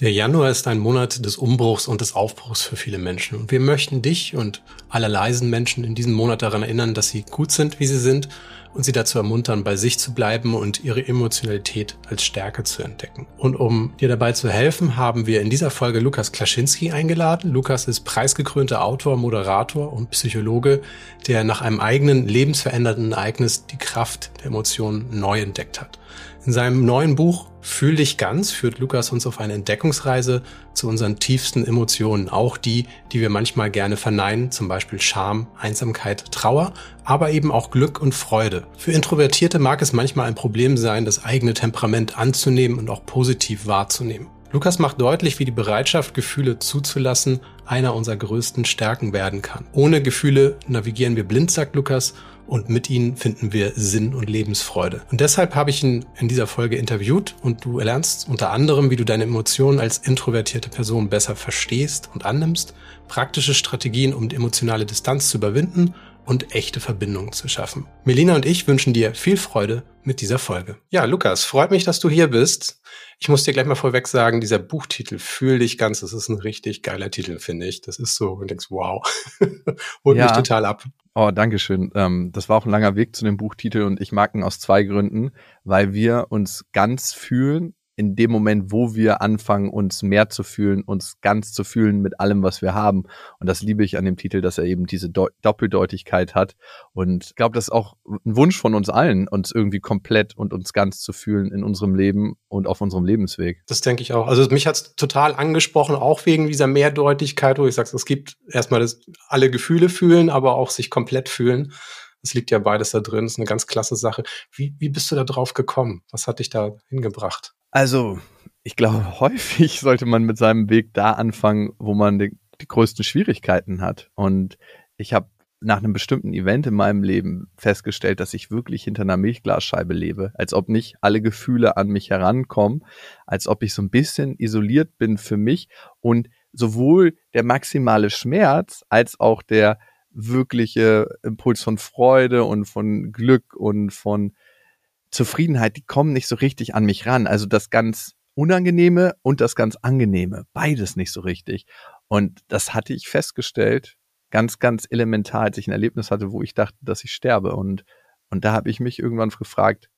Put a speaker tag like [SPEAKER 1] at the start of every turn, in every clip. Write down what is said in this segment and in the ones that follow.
[SPEAKER 1] Der Januar ist ein Monat des Umbruchs und des Aufbruchs für viele Menschen. Und wir möchten dich und alle leisen Menschen in diesem Monat daran erinnern, dass sie gut sind, wie sie sind und sie dazu ermuntern, bei sich zu bleiben und ihre Emotionalität als Stärke zu entdecken. Und um dir dabei zu helfen, haben wir in dieser Folge Lukas Klaschinski eingeladen. Lukas ist preisgekrönter Autor, Moderator und Psychologe, der nach einem eigenen lebensverändernden Ereignis die Kraft der Emotionen neu entdeckt hat. In seinem neuen Buch Fühl dich ganz führt Lukas uns auf eine Entdeckungsreise zu unseren tiefsten Emotionen, auch die, die wir manchmal gerne verneinen, zum Beispiel Scham, Einsamkeit, Trauer, aber eben auch Glück und Freude. Für Introvertierte mag es manchmal ein Problem sein, das eigene Temperament anzunehmen und auch positiv wahrzunehmen. Lukas macht deutlich, wie die Bereitschaft, Gefühle zuzulassen, einer unserer größten Stärken werden kann. Ohne Gefühle navigieren wir blind, sagt Lukas, und mit ihnen finden wir Sinn und Lebensfreude. Und deshalb habe ich ihn in dieser Folge interviewt und du erlernst unter anderem, wie du deine Emotionen als introvertierte Person besser verstehst und annimmst, praktische Strategien, um die emotionale Distanz zu überwinden und echte Verbindungen zu schaffen. Melina und ich wünschen dir viel Freude mit dieser Folge. Ja, Lukas, freut mich, dass du hier bist. Ich muss dir gleich mal vorweg sagen, dieser Buchtitel Fühl dich ganz, das ist ein richtig geiler Titel, finde ich. Das ist so, und denkst, wow, holt ja. mich total ab.
[SPEAKER 2] Oh, danke schön. Ähm, das war auch ein langer Weg zu dem Buchtitel und ich mag ihn aus zwei Gründen, weil wir uns ganz fühlen in dem Moment, wo wir anfangen, uns mehr zu fühlen, uns ganz zu fühlen mit allem, was wir haben. Und das liebe ich an dem Titel, dass er eben diese Do Doppeldeutigkeit hat. Und ich glaube, das ist auch ein Wunsch von uns allen, uns irgendwie komplett und uns ganz zu fühlen in unserem Leben und auf unserem Lebensweg.
[SPEAKER 1] Das denke ich auch. Also mich hat es total angesprochen, auch wegen dieser Mehrdeutigkeit, wo ich sage, es gibt erstmal das, alle Gefühle fühlen, aber auch sich komplett fühlen. Es liegt ja beides da drin, das ist eine ganz klasse Sache. Wie, wie bist du da drauf gekommen? Was hat dich da hingebracht?
[SPEAKER 2] Also, ich glaube, häufig sollte man mit seinem Weg da anfangen, wo man die, die größten Schwierigkeiten hat. Und ich habe nach einem bestimmten Event in meinem Leben festgestellt, dass ich wirklich hinter einer Milchglasscheibe lebe, als ob nicht alle Gefühle an mich herankommen, als ob ich so ein bisschen isoliert bin für mich und sowohl der maximale Schmerz als auch der wirkliche Impuls von Freude und von Glück und von Zufriedenheit, die kommen nicht so richtig an mich ran. Also das ganz Unangenehme und das ganz Angenehme, beides nicht so richtig. Und das hatte ich festgestellt, ganz, ganz elementar, als ich ein Erlebnis hatte, wo ich dachte, dass ich sterbe. Und, und da habe ich mich irgendwann gefragt,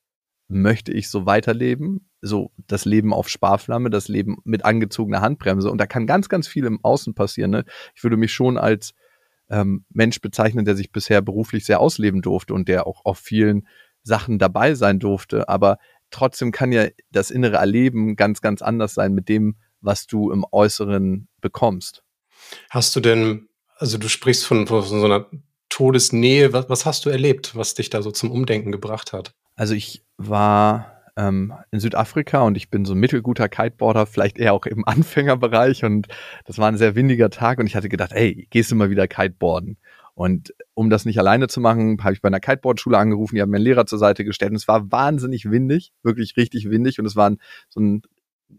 [SPEAKER 2] möchte ich so weiterleben? So das Leben auf Sparflamme, das Leben mit angezogener Handbremse. Und da kann ganz, ganz viel im Außen passieren. Ne? Ich würde mich schon als ähm, Mensch bezeichnen, der sich bisher beruflich sehr ausleben durfte und der auch auf vielen Sachen dabei sein durfte, aber trotzdem kann ja das innere Erleben ganz, ganz anders sein mit dem, was du im Äußeren bekommst.
[SPEAKER 1] Hast du denn, also du sprichst von, von so einer Todesnähe, was, was hast du erlebt, was dich da so zum Umdenken gebracht hat?
[SPEAKER 2] Also ich war ähm, in Südafrika und ich bin so ein mittelguter Kiteboarder, vielleicht eher auch im Anfängerbereich und das war ein sehr windiger Tag und ich hatte gedacht, ey, gehst du mal wieder Kiteboarden? Und um das nicht alleine zu machen, habe ich bei einer Kiteboard-Schule angerufen, die haben mir einen Lehrer zur Seite gestellt und es war wahnsinnig windig, wirklich richtig windig und es war so ein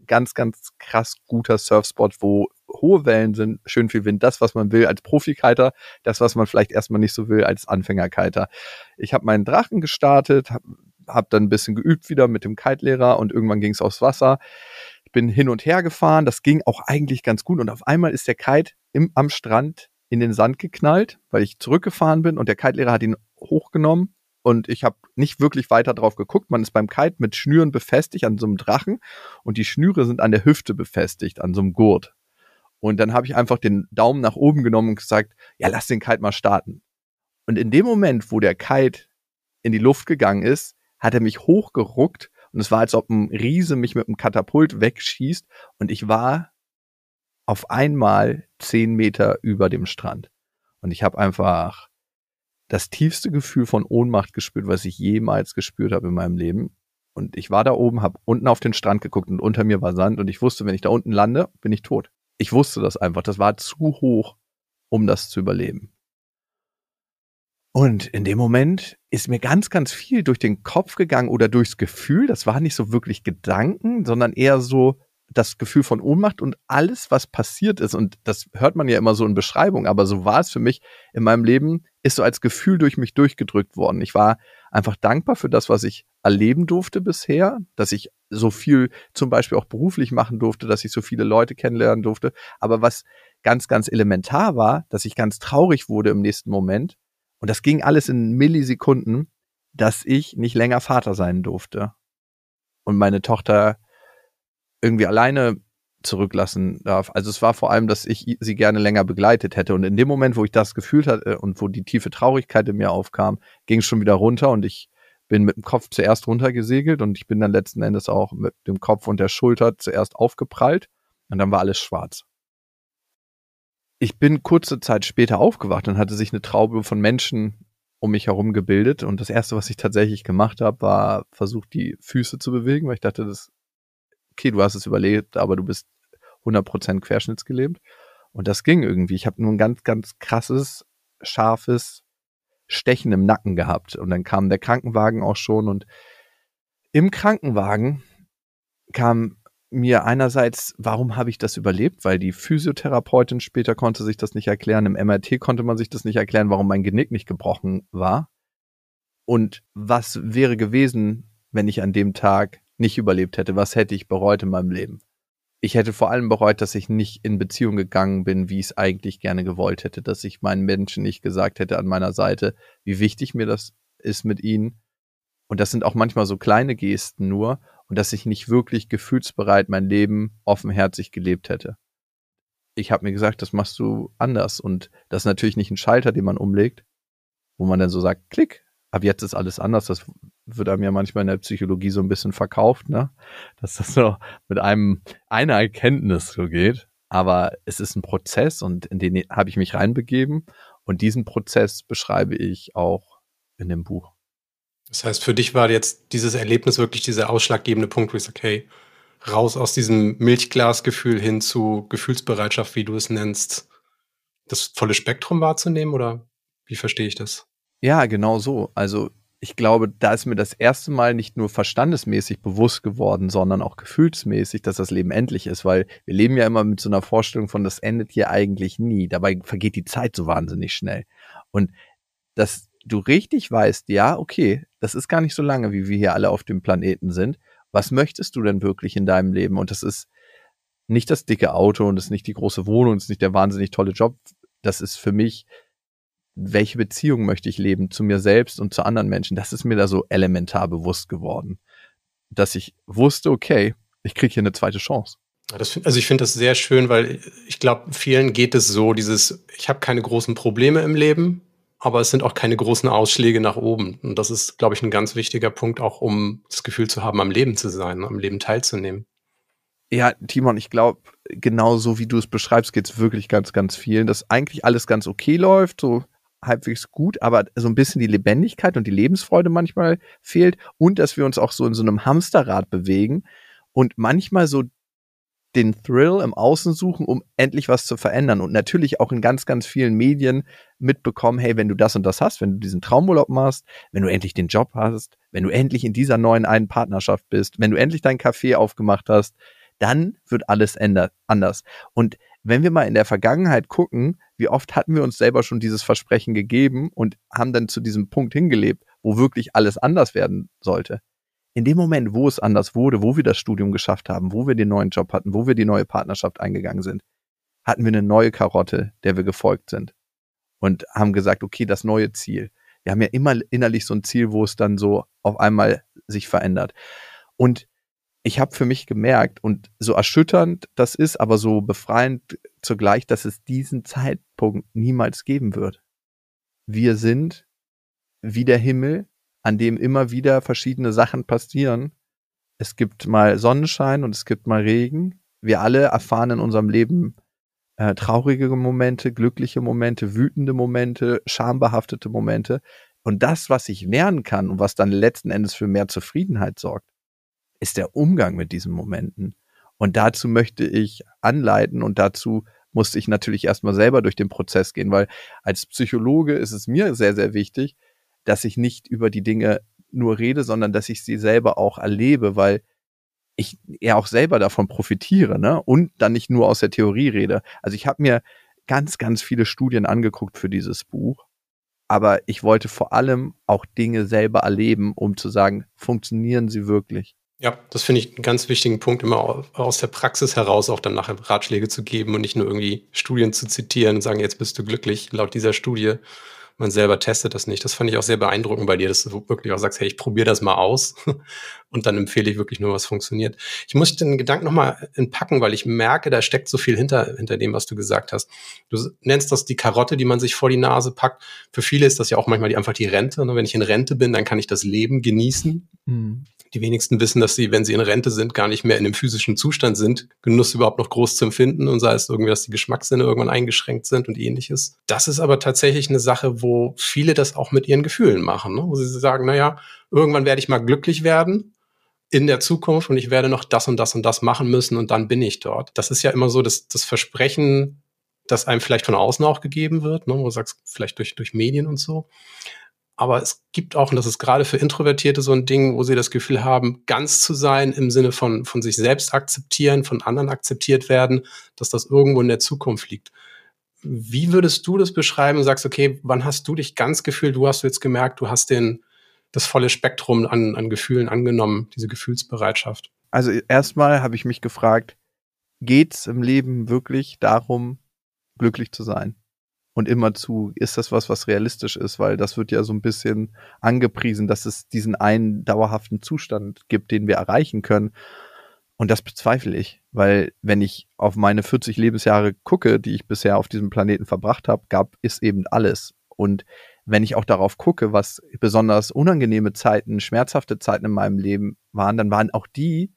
[SPEAKER 2] ganz, ganz krass guter Surfspot, wo hohe Wellen sind, schön viel Wind, das, was man will als Profikiter, das, was man vielleicht erstmal nicht so will als Anfängerkiter. Ich habe meinen Drachen gestartet, habe hab dann ein bisschen geübt wieder mit dem Kite-Lehrer und irgendwann ging es aufs Wasser. Ich bin hin und her gefahren, das ging auch eigentlich ganz gut und auf einmal ist der Kite im, am Strand in den Sand geknallt, weil ich zurückgefahren bin und der Kite-Lehrer hat ihn hochgenommen und ich habe nicht wirklich weiter drauf geguckt. Man ist beim Kite mit Schnüren befestigt an so einem Drachen und die Schnüre sind an der Hüfte befestigt, an so einem Gurt. Und dann habe ich einfach den Daumen nach oben genommen und gesagt, ja, lass den Kite mal starten. Und in dem Moment, wo der Kite in die Luft gegangen ist, hat er mich hochgeruckt und es war, als ob ein Riese mich mit einem Katapult wegschießt und ich war auf einmal zehn Meter über dem Strand. Und ich habe einfach das tiefste Gefühl von Ohnmacht gespürt, was ich jemals gespürt habe in meinem Leben. Und ich war da oben, habe unten auf den Strand geguckt und unter mir war Sand und ich wusste, wenn ich da unten lande, bin ich tot. Ich wusste das einfach. Das war zu hoch, um das zu überleben. Und in dem Moment ist mir ganz, ganz viel durch den Kopf gegangen oder durchs Gefühl. Das war nicht so wirklich Gedanken, sondern eher so, das Gefühl von Ohnmacht und alles, was passiert ist, und das hört man ja immer so in Beschreibung, aber so war es für mich in meinem Leben, ist so als Gefühl durch mich durchgedrückt worden. Ich war einfach dankbar für das, was ich erleben durfte bisher, dass ich so viel zum Beispiel auch beruflich machen durfte, dass ich so viele Leute kennenlernen durfte. Aber was ganz, ganz elementar war, dass ich ganz traurig wurde im nächsten Moment. Und das ging alles in Millisekunden, dass ich nicht länger Vater sein durfte. Und meine Tochter irgendwie alleine zurücklassen darf. Also es war vor allem, dass ich sie gerne länger begleitet hätte. Und in dem Moment, wo ich das gefühlt hatte und wo die tiefe Traurigkeit in mir aufkam, ging es schon wieder runter und ich bin mit dem Kopf zuerst runtergesegelt und ich bin dann letzten Endes auch mit dem Kopf und der Schulter zuerst aufgeprallt und dann war alles schwarz. Ich bin kurze Zeit später aufgewacht und hatte sich eine Traube von Menschen um mich herum gebildet und das erste, was ich tatsächlich gemacht habe, war versucht, die Füße zu bewegen, weil ich dachte, das okay, du hast es überlebt, aber du bist 100% querschnittsgelähmt. Und das ging irgendwie. Ich habe nur ein ganz, ganz krasses, scharfes Stechen im Nacken gehabt. Und dann kam der Krankenwagen auch schon. Und im Krankenwagen kam mir einerseits, warum habe ich das überlebt? Weil die Physiotherapeutin später konnte sich das nicht erklären. Im MRT konnte man sich das nicht erklären, warum mein Genick nicht gebrochen war. Und was wäre gewesen, wenn ich an dem Tag nicht überlebt hätte, was hätte ich bereut in meinem Leben? Ich hätte vor allem bereut, dass ich nicht in Beziehung gegangen bin, wie ich es eigentlich gerne gewollt hätte, dass ich meinen Menschen nicht gesagt hätte an meiner Seite, wie wichtig mir das ist mit ihnen. Und das sind auch manchmal so kleine Gesten nur und dass ich nicht wirklich gefühlsbereit mein Leben offenherzig gelebt hätte. Ich habe mir gesagt, das machst du anders und das ist natürlich nicht ein Schalter, den man umlegt, wo man dann so sagt, klick, ab jetzt ist alles anders. Das wird einem ja manchmal in der Psychologie so ein bisschen verkauft, ne? Dass das so mit einem einer Erkenntnis so geht. Aber es ist ein Prozess und in den habe ich mich reinbegeben und diesen Prozess beschreibe ich auch in dem Buch.
[SPEAKER 1] Das heißt, für dich war jetzt dieses Erlebnis wirklich dieser ausschlaggebende Punkt, wo ich sage, okay, raus aus diesem Milchglasgefühl hin zu Gefühlsbereitschaft, wie du es nennst, das volle Spektrum wahrzunehmen oder wie verstehe ich das?
[SPEAKER 2] Ja, genau so. Also ich glaube, da ist mir das erste Mal nicht nur verstandesmäßig bewusst geworden, sondern auch gefühlsmäßig, dass das Leben endlich ist, weil wir leben ja immer mit so einer Vorstellung von, das endet hier eigentlich nie. Dabei vergeht die Zeit so wahnsinnig schnell. Und dass du richtig weißt, ja, okay, das ist gar nicht so lange, wie wir hier alle auf dem Planeten sind. Was möchtest du denn wirklich in deinem Leben? Und das ist nicht das dicke Auto und das ist nicht die große Wohnung, das ist nicht der wahnsinnig tolle Job. Das ist für mich welche Beziehung möchte ich leben zu mir selbst und zu anderen Menschen, das ist mir da so elementar bewusst geworden, dass ich wusste, okay, ich kriege hier eine zweite Chance.
[SPEAKER 1] Das, also ich finde das sehr schön, weil ich glaube, vielen geht es so, dieses, ich habe keine großen Probleme im Leben, aber es sind auch keine großen Ausschläge nach oben. Und das ist, glaube ich, ein ganz wichtiger Punkt, auch um das Gefühl zu haben, am Leben zu sein, am Leben teilzunehmen.
[SPEAKER 2] Ja, Timon, ich glaube, genau so wie du es beschreibst, geht es wirklich ganz, ganz vielen, dass eigentlich alles ganz okay läuft, so halbwegs gut, aber so ein bisschen die Lebendigkeit und die Lebensfreude manchmal fehlt und dass wir uns auch so in so einem Hamsterrad bewegen und manchmal so den Thrill im Außen suchen, um endlich was zu verändern und natürlich auch in ganz, ganz vielen Medien mitbekommen, hey, wenn du das und das hast, wenn du diesen Traumurlaub machst, wenn du endlich den Job hast, wenn du endlich in dieser neuen einen Partnerschaft bist, wenn du endlich dein Café aufgemacht hast, dann wird alles anders. Und wenn wir mal in der Vergangenheit gucken, wie oft hatten wir uns selber schon dieses Versprechen gegeben und haben dann zu diesem Punkt hingelebt, wo wirklich alles anders werden sollte. In dem Moment, wo es anders wurde, wo wir das Studium geschafft haben, wo wir den neuen Job hatten, wo wir die neue Partnerschaft eingegangen sind, hatten wir eine neue Karotte, der wir gefolgt sind und haben gesagt, okay, das neue Ziel. Wir haben ja immer innerlich so ein Ziel, wo es dann so auf einmal sich verändert. Und ich habe für mich gemerkt und so erschütternd das ist, aber so befreiend zugleich, dass es diesen Zeitpunkt niemals geben wird. Wir sind wie der Himmel, an dem immer wieder verschiedene Sachen passieren. Es gibt mal Sonnenschein und es gibt mal Regen. Wir alle erfahren in unserem Leben äh, traurige Momente, glückliche Momente, wütende Momente, schambehaftete Momente. Und das, was ich lernen kann und was dann letzten Endes für mehr Zufriedenheit sorgt, ist der Umgang mit diesen Momenten. Und dazu möchte ich anleiten und dazu musste ich natürlich erstmal selber durch den Prozess gehen, weil als Psychologe ist es mir sehr, sehr wichtig, dass ich nicht über die Dinge nur rede, sondern dass ich sie selber auch erlebe, weil ich ja auch selber davon profitiere, ne? Und dann nicht nur aus der Theorie rede. Also ich habe mir ganz, ganz viele Studien angeguckt für dieses Buch aber ich wollte vor allem auch Dinge selber erleben, um zu sagen, funktionieren sie wirklich?
[SPEAKER 1] Ja, das finde ich einen ganz wichtigen Punkt, immer aus der Praxis heraus auch dann nachher Ratschläge zu geben und nicht nur irgendwie Studien zu zitieren und sagen, jetzt bist du glücklich laut dieser Studie. Man selber testet das nicht. Das fand ich auch sehr beeindruckend bei dir, dass du wirklich auch sagst, hey, ich probiere das mal aus und dann empfehle ich wirklich nur, was funktioniert. Ich muss den Gedanken nochmal entpacken, weil ich merke, da steckt so viel hinter, hinter dem, was du gesagt hast. Du nennst das die Karotte, die man sich vor die Nase packt. Für viele ist das ja auch manchmal die, einfach die Rente. Und wenn ich in Rente bin, dann kann ich das Leben genießen. Mhm. Die wenigsten wissen, dass sie, wenn sie in Rente sind, gar nicht mehr in dem physischen Zustand sind, Genuss überhaupt noch groß zu empfinden und sei es irgendwie, dass die Geschmackssinne irgendwann eingeschränkt sind und ähnliches. Das ist aber tatsächlich eine Sache, wo viele das auch mit ihren Gefühlen machen, ne? wo sie sagen, naja, irgendwann werde ich mal glücklich werden in der Zukunft und ich werde noch das und das und das machen müssen und dann bin ich dort. Das ist ja immer so das, das Versprechen, das einem vielleicht von außen auch gegeben wird, ne, wo du sagst, vielleicht durch, durch Medien und so. Aber es gibt auch, und das ist gerade für Introvertierte so ein Ding, wo sie das Gefühl haben, ganz zu sein im Sinne von, von sich selbst akzeptieren, von anderen akzeptiert werden, dass das irgendwo in der Zukunft liegt. Wie würdest du das beschreiben? Sagst, okay, wann hast du dich ganz gefühlt? Du hast jetzt gemerkt, du hast den, das volle Spektrum an, an Gefühlen angenommen, diese Gefühlsbereitschaft.
[SPEAKER 2] Also erstmal habe ich mich gefragt, geht's im Leben wirklich darum, glücklich zu sein? Und immer zu, ist das was, was realistisch ist, weil das wird ja so ein bisschen angepriesen, dass es diesen einen dauerhaften Zustand gibt, den wir erreichen können. Und das bezweifle ich, weil wenn ich auf meine 40 Lebensjahre gucke, die ich bisher auf diesem Planeten verbracht habe, gab es eben alles. Und wenn ich auch darauf gucke, was besonders unangenehme Zeiten, schmerzhafte Zeiten in meinem Leben waren, dann waren auch die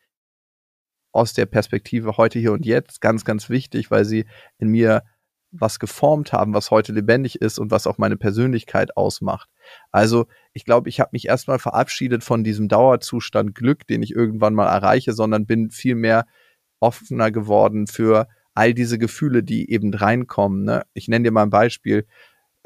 [SPEAKER 2] aus der Perspektive heute, hier und jetzt ganz, ganz wichtig, weil sie in mir was geformt haben, was heute lebendig ist und was auch meine Persönlichkeit ausmacht. Also ich glaube, ich habe mich erstmal verabschiedet von diesem Dauerzustand Glück, den ich irgendwann mal erreiche, sondern bin viel mehr offener geworden für all diese Gefühle, die eben reinkommen. Ne? Ich nenne dir mal ein Beispiel.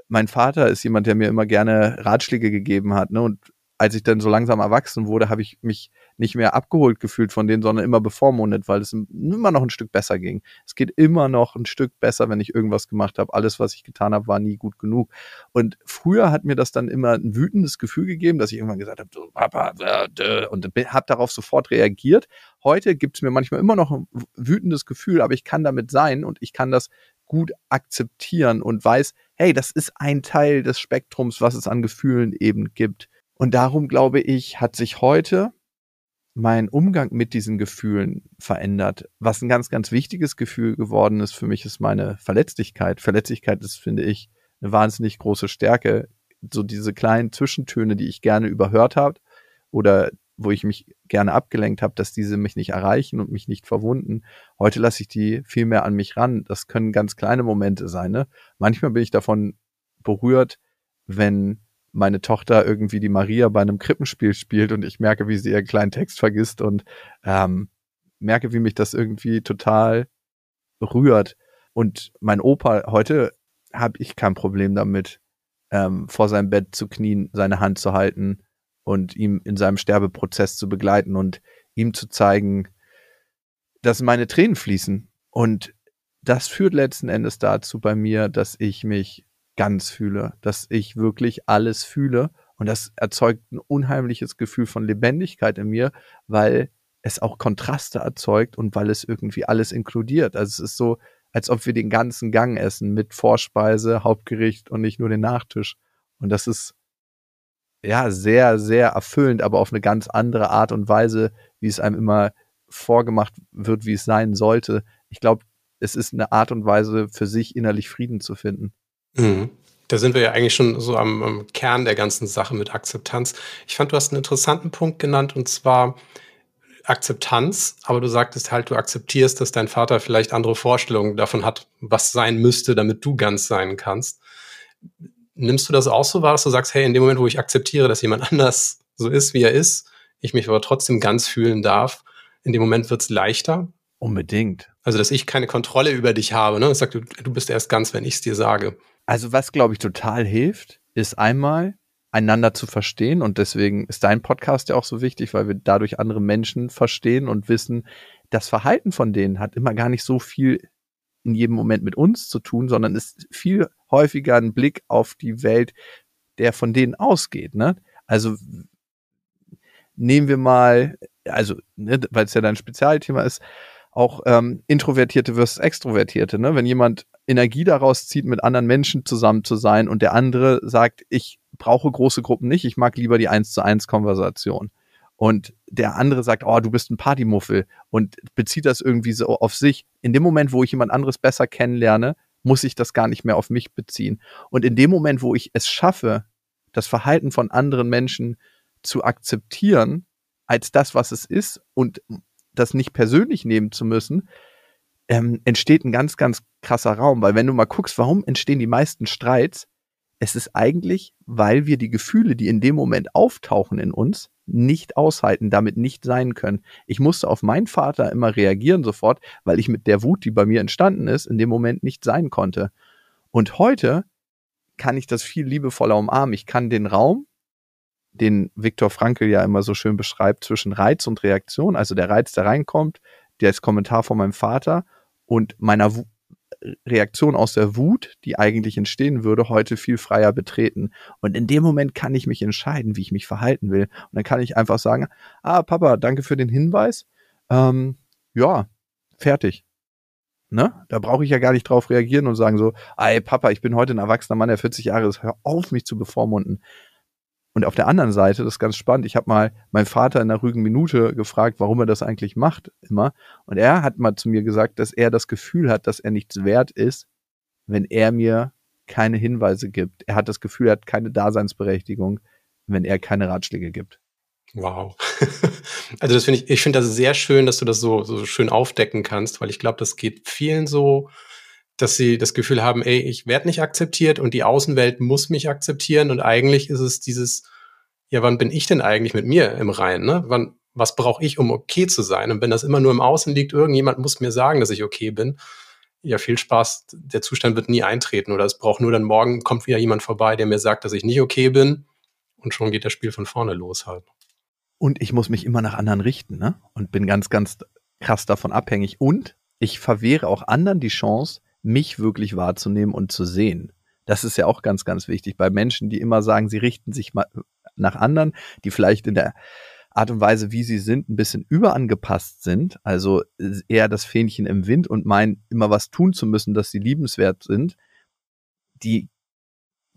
[SPEAKER 2] Mein Vater ist jemand, der mir immer gerne Ratschläge gegeben hat. Ne? Und als ich dann so langsam erwachsen wurde, habe ich mich nicht mehr abgeholt gefühlt von denen, sondern immer bevormundet, weil es immer noch ein Stück besser ging. Es geht immer noch ein Stück besser, wenn ich irgendwas gemacht habe. Alles, was ich getan habe, war nie gut genug. Und früher hat mir das dann immer ein wütendes Gefühl gegeben, dass ich irgendwann gesagt habe, so, Papa, und habe darauf sofort reagiert. Heute gibt es mir manchmal immer noch ein wütendes Gefühl, aber ich kann damit sein und ich kann das gut akzeptieren und weiß, hey, das ist ein Teil des Spektrums, was es an Gefühlen eben gibt. Und darum glaube ich, hat sich heute mein Umgang mit diesen Gefühlen verändert. Was ein ganz, ganz wichtiges Gefühl geworden ist für mich, ist meine Verletzlichkeit. Verletzlichkeit ist, finde ich, eine wahnsinnig große Stärke. So diese kleinen Zwischentöne, die ich gerne überhört habe oder wo ich mich gerne abgelenkt habe, dass diese mich nicht erreichen und mich nicht verwunden. Heute lasse ich die viel mehr an mich ran. Das können ganz kleine Momente sein. Ne? Manchmal bin ich davon berührt, wenn meine Tochter irgendwie die Maria bei einem Krippenspiel spielt und ich merke, wie sie ihren kleinen Text vergisst und ähm, merke, wie mich das irgendwie total rührt. Und mein Opa, heute habe ich kein Problem damit, ähm, vor seinem Bett zu knien, seine Hand zu halten und ihm in seinem Sterbeprozess zu begleiten und ihm zu zeigen, dass meine Tränen fließen. Und das führt letzten Endes dazu bei mir, dass ich mich ganz fühle, dass ich wirklich alles fühle. Und das erzeugt ein unheimliches Gefühl von Lebendigkeit in mir, weil es auch Kontraste erzeugt und weil es irgendwie alles inkludiert. Also es ist so, als ob wir den ganzen Gang essen mit Vorspeise, Hauptgericht und nicht nur den Nachtisch. Und das ist ja sehr, sehr erfüllend, aber auf eine ganz andere Art und Weise, wie es einem immer vorgemacht wird, wie es sein sollte. Ich glaube, es ist eine Art und Weise für sich innerlich Frieden zu finden.
[SPEAKER 1] Mhm. Da sind wir ja eigentlich schon so am, am, Kern der ganzen Sache mit Akzeptanz. Ich fand, du hast einen interessanten Punkt genannt und zwar Akzeptanz, aber du sagtest halt, du akzeptierst, dass dein Vater vielleicht andere Vorstellungen davon hat, was sein müsste, damit du ganz sein kannst. Nimmst du das auch so wahr, dass du sagst, hey, in dem Moment, wo ich akzeptiere, dass jemand anders so ist, wie er ist, ich mich aber trotzdem ganz fühlen darf, in dem Moment wird es leichter?
[SPEAKER 2] Unbedingt.
[SPEAKER 1] Also, dass ich keine Kontrolle über dich habe. Ne? Ich sag, du, du bist erst ganz, wenn ich es dir sage.
[SPEAKER 2] Also was, glaube ich, total hilft, ist einmal einander zu verstehen und deswegen ist dein Podcast ja auch so wichtig, weil wir dadurch andere Menschen verstehen und wissen, das Verhalten von denen hat immer gar nicht so viel in jedem Moment mit uns zu tun, sondern ist viel häufiger ein Blick auf die Welt, der von denen ausgeht. Ne? Also nehmen wir mal, also ne, weil es ja dein Spezialthema ist, auch ähm, Introvertierte versus Extrovertierte. Ne? Wenn jemand Energie daraus zieht, mit anderen Menschen zusammen zu sein und der andere sagt, ich brauche große Gruppen nicht, ich mag lieber die eins zu eins Konversation. Und der andere sagt, oh, du bist ein Partymuffel und bezieht das irgendwie so auf sich. In dem Moment, wo ich jemand anderes besser kennenlerne, muss ich das gar nicht mehr auf mich beziehen. Und in dem Moment, wo ich es schaffe, das Verhalten von anderen Menschen zu akzeptieren als das, was es ist und das nicht persönlich nehmen zu müssen, ähm, entsteht ein ganz, ganz krasser Raum. Weil wenn du mal guckst, warum entstehen die meisten Streits, es ist eigentlich, weil wir die Gefühle, die in dem Moment auftauchen in uns, nicht aushalten, damit nicht sein können. Ich musste auf meinen Vater immer reagieren sofort, weil ich mit der Wut, die bei mir entstanden ist, in dem Moment nicht sein konnte. Und heute kann ich das viel liebevoller umarmen. Ich kann den Raum, den Viktor Frankl ja immer so schön beschreibt, zwischen Reiz und Reaktion, also der Reiz, der reinkommt, der ist Kommentar von meinem Vater und meiner Wu Reaktion aus der Wut, die eigentlich entstehen würde, heute viel freier betreten. Und in dem Moment kann ich mich entscheiden, wie ich mich verhalten will. Und dann kann ich einfach sagen, ah, Papa, danke für den Hinweis. Ähm, ja, fertig. Ne? Da brauche ich ja gar nicht drauf reagieren und sagen so, ey Papa, ich bin heute ein erwachsener Mann, der 40 Jahre ist, hör auf, mich zu bevormunden. Und auf der anderen Seite, das ist ganz spannend, ich habe mal meinen Vater in der ruhigen Minute gefragt, warum er das eigentlich macht, immer. Und er hat mal zu mir gesagt, dass er das Gefühl hat, dass er nichts wert ist, wenn er mir keine Hinweise gibt. Er hat das Gefühl, er hat keine Daseinsberechtigung, wenn er keine Ratschläge gibt.
[SPEAKER 1] Wow. Also das finde ich, ich finde das sehr schön, dass du das so, so schön aufdecken kannst, weil ich glaube, das geht vielen so, dass sie das Gefühl haben, ey, ich werde nicht akzeptiert und die Außenwelt muss mich akzeptieren und eigentlich ist es dieses, ja, wann bin ich denn eigentlich mit mir im Reinen? Ne? Wann, was brauche ich, um okay zu sein? Und wenn das immer nur im Außen liegt, irgendjemand muss mir sagen, dass ich okay bin. Ja, viel Spaß. Der Zustand wird nie eintreten oder es braucht nur dann morgen kommt wieder jemand vorbei, der mir sagt, dass ich nicht okay bin und schon geht das Spiel von vorne los halt.
[SPEAKER 2] Und ich muss mich immer nach anderen richten, ne? Und bin ganz, ganz krass davon abhängig. Und ich verwehre auch anderen die Chance, mich wirklich wahrzunehmen und zu sehen. Das ist ja auch ganz, ganz wichtig bei Menschen, die immer sagen, sie richten sich mal nach anderen, die vielleicht in der Art und Weise, wie sie sind, ein bisschen überangepasst sind, also eher das Fähnchen im Wind und meinen, immer was tun zu müssen, dass sie liebenswert sind, die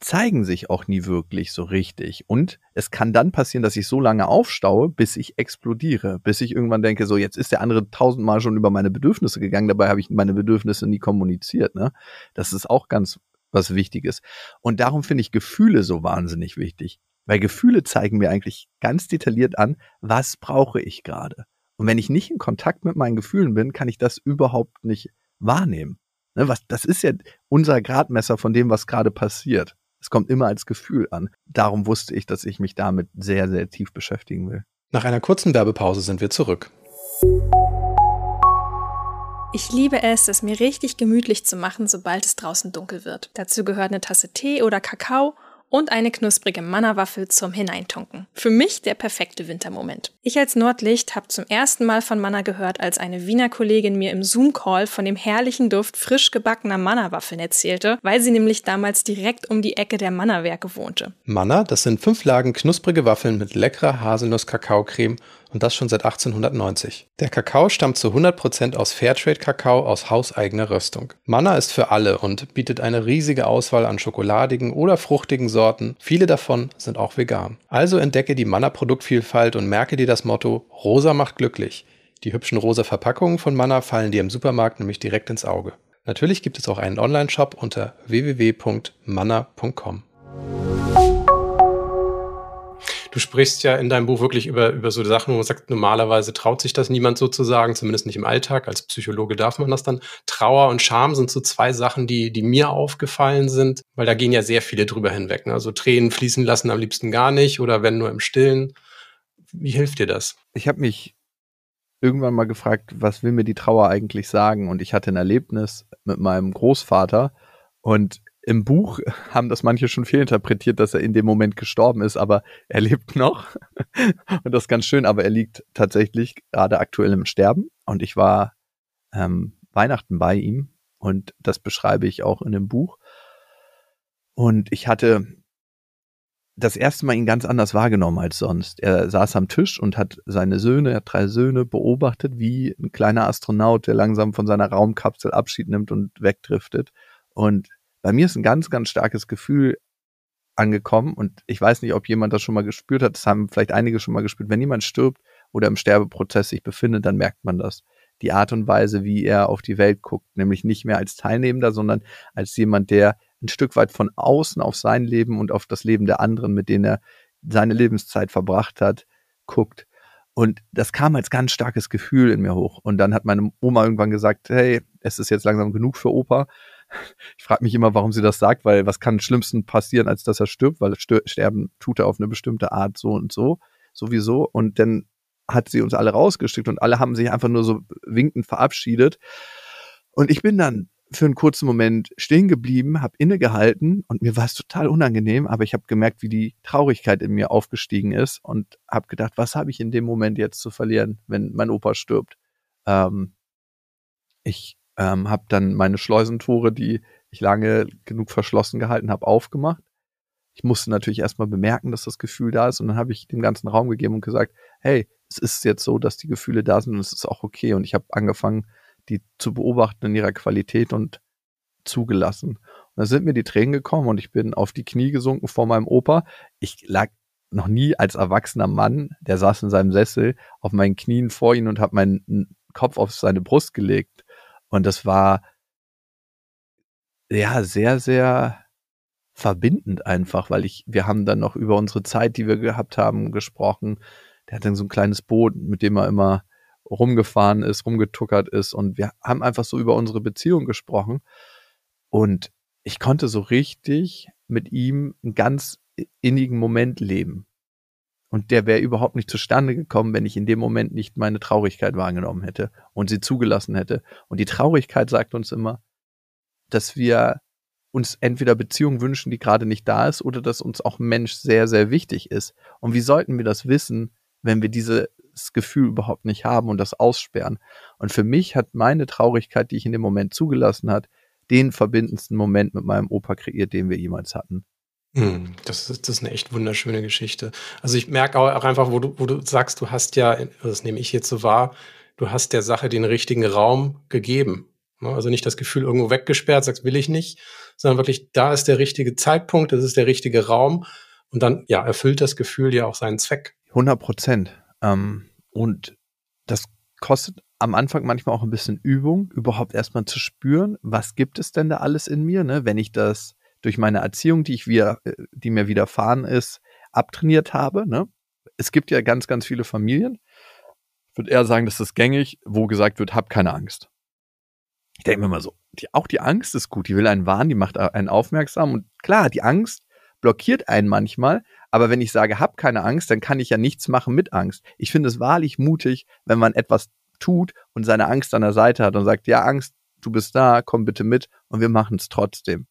[SPEAKER 2] zeigen sich auch nie wirklich so richtig. Und es kann dann passieren, dass ich so lange aufstaue, bis ich explodiere, bis ich irgendwann denke, so jetzt ist der andere tausendmal schon über meine Bedürfnisse gegangen, dabei habe ich meine Bedürfnisse nie kommuniziert. Ne? Das ist auch ganz was Wichtiges. Und darum finde ich Gefühle so wahnsinnig wichtig. Weil Gefühle zeigen mir eigentlich ganz detailliert an, was brauche ich gerade. Und wenn ich nicht in Kontakt mit meinen Gefühlen bin, kann ich das überhaupt nicht wahrnehmen. Ne, was, das ist ja unser Gradmesser von dem, was gerade passiert. Es kommt immer als Gefühl an. Darum wusste ich, dass ich mich damit sehr, sehr tief beschäftigen will.
[SPEAKER 1] Nach einer kurzen Werbepause sind wir zurück.
[SPEAKER 3] Ich liebe es, es mir richtig gemütlich zu machen, sobald es draußen dunkel wird. Dazu gehört eine Tasse Tee oder Kakao und eine knusprige Manna-Waffel zum Hineintunken. Für mich der perfekte Wintermoment. Ich als Nordlicht habe zum ersten Mal von Manna gehört, als eine Wiener Kollegin mir im Zoom-Call von dem herrlichen Duft frisch gebackener Manna-Waffeln erzählte, weil sie nämlich damals direkt um die Ecke der Manna-Werke wohnte.
[SPEAKER 1] Manna, das sind fünf Lagen knusprige Waffeln mit leckerer Haselnuss-Kakaocreme und das schon seit 1890. Der Kakao stammt zu 100% aus Fairtrade-Kakao aus hauseigener Röstung. Manna ist für alle und bietet eine riesige Auswahl an schokoladigen oder fruchtigen Sorten. Viele davon sind auch vegan. Also entdecke die Manna-Produktvielfalt und merke dir das Motto Rosa macht glücklich. Die hübschen rosa Verpackungen von Manna fallen dir im Supermarkt nämlich direkt ins Auge. Natürlich gibt es auch einen Online-Shop unter www.manna.com. Du sprichst ja in deinem Buch wirklich über, über so Sachen, wo man sagt, normalerweise traut sich das niemand sozusagen, zumindest nicht im Alltag. Als Psychologe darf man das dann. Trauer und Scham sind so zwei Sachen, die, die mir aufgefallen sind, weil da gehen ja sehr viele drüber hinweg. Ne? Also Tränen fließen lassen am liebsten gar nicht oder wenn nur im Stillen. Wie hilft dir das?
[SPEAKER 2] Ich habe mich irgendwann mal gefragt, was will mir die Trauer eigentlich sagen? Und ich hatte ein Erlebnis mit meinem Großvater und im Buch haben das manche schon fehlinterpretiert, dass er in dem Moment gestorben ist, aber er lebt noch. Und das ist ganz schön, aber er liegt tatsächlich gerade aktuell im Sterben. Und ich war ähm, Weihnachten bei ihm und das beschreibe ich auch in dem Buch. Und ich hatte das erste Mal ihn ganz anders wahrgenommen als sonst. Er saß am Tisch und hat seine Söhne, er hat drei Söhne, beobachtet, wie ein kleiner Astronaut, der langsam von seiner Raumkapsel Abschied nimmt und wegdriftet. Und bei mir ist ein ganz, ganz starkes Gefühl angekommen und ich weiß nicht, ob jemand das schon mal gespürt hat, das haben vielleicht einige schon mal gespürt. Wenn jemand stirbt oder im Sterbeprozess sich befindet, dann merkt man das. Die Art und Weise, wie er auf die Welt guckt, nämlich nicht mehr als Teilnehmender, sondern als jemand, der ein Stück weit von außen auf sein Leben und auf das Leben der anderen, mit denen er seine Lebenszeit verbracht hat, guckt. Und das kam als ganz starkes Gefühl in mir hoch. Und dann hat meine Oma irgendwann gesagt, hey, es ist jetzt langsam genug für Opa. Ich frage mich immer, warum sie das sagt, weil was kann schlimmsten passieren, als dass er stirbt, weil sterben tut er auf eine bestimmte Art so und so, sowieso. Und dann hat sie uns alle rausgeschickt und alle haben sich einfach nur so winkend verabschiedet. Und ich bin dann für einen kurzen Moment stehen geblieben, habe innegehalten und mir war es total unangenehm, aber ich habe gemerkt, wie die Traurigkeit in mir aufgestiegen ist und habe gedacht, was habe ich in dem Moment jetzt zu verlieren, wenn mein Opa stirbt? Ähm, ich ähm, habe dann meine Schleusentore, die ich lange genug verschlossen gehalten habe, aufgemacht. Ich musste natürlich erstmal bemerken, dass das Gefühl da ist und dann habe ich dem ganzen Raum gegeben und gesagt, hey, es ist jetzt so, dass die Gefühle da sind und es ist auch okay und ich habe angefangen, die zu beobachten in ihrer Qualität und zugelassen. Und da sind mir die Tränen gekommen und ich bin auf die Knie gesunken vor meinem Opa. Ich lag noch nie als erwachsener Mann, der saß in seinem Sessel, auf meinen Knien vor ihm und habe meinen Kopf auf seine Brust gelegt. Und das war ja sehr, sehr verbindend einfach, weil ich, wir haben dann noch über unsere Zeit, die wir gehabt haben, gesprochen. Der hat dann so ein kleines Boot, mit dem er immer rumgefahren ist, rumgetuckert ist und wir haben einfach so über unsere Beziehung gesprochen und ich konnte so richtig mit ihm einen ganz innigen Moment leben. Und der wäre überhaupt nicht zustande gekommen, wenn ich in dem Moment nicht meine Traurigkeit wahrgenommen hätte und sie zugelassen hätte. Und die Traurigkeit sagt uns immer, dass wir uns entweder Beziehung wünschen, die gerade nicht da ist, oder dass uns auch Mensch sehr, sehr wichtig ist. Und wie sollten wir das wissen, wenn wir diese das Gefühl überhaupt nicht haben und das aussperren. Und für mich hat meine Traurigkeit, die ich in dem Moment zugelassen hat, den verbindendsten Moment mit meinem Opa kreiert, den wir jemals hatten.
[SPEAKER 1] Hm, das ist, das ist eine echt wunderschöne Geschichte. Also ich merke auch einfach, wo du, wo du sagst, du hast ja, das nehme ich jetzt so wahr, du hast der Sache den richtigen Raum gegeben. Ne? Also nicht das Gefühl irgendwo weggesperrt, sagst, will ich nicht, sondern wirklich, da ist der richtige Zeitpunkt, das ist der richtige Raum. Und dann, ja, erfüllt das Gefühl ja auch seinen Zweck.
[SPEAKER 2] 100 Prozent. Ähm, und das kostet am Anfang manchmal auch ein bisschen Übung, überhaupt erstmal zu spüren, was gibt es denn da alles in mir, ne? wenn ich das durch meine Erziehung, die ich wieder, äh, die mir widerfahren ist, abtrainiert habe. Ne? Es gibt ja ganz, ganz viele Familien. Ich würde eher sagen, das ist gängig, wo gesagt wird, hab keine Angst. Ich denke mir mal so, die, auch die Angst ist gut, die will einen warnen, die macht einen aufmerksam und klar, die Angst blockiert einen manchmal, aber wenn ich sage, hab keine Angst, dann kann ich ja nichts machen mit Angst. Ich finde es wahrlich mutig, wenn man etwas tut und seine Angst an der Seite hat und sagt, ja, Angst, du bist da, komm bitte mit und wir machen es trotzdem.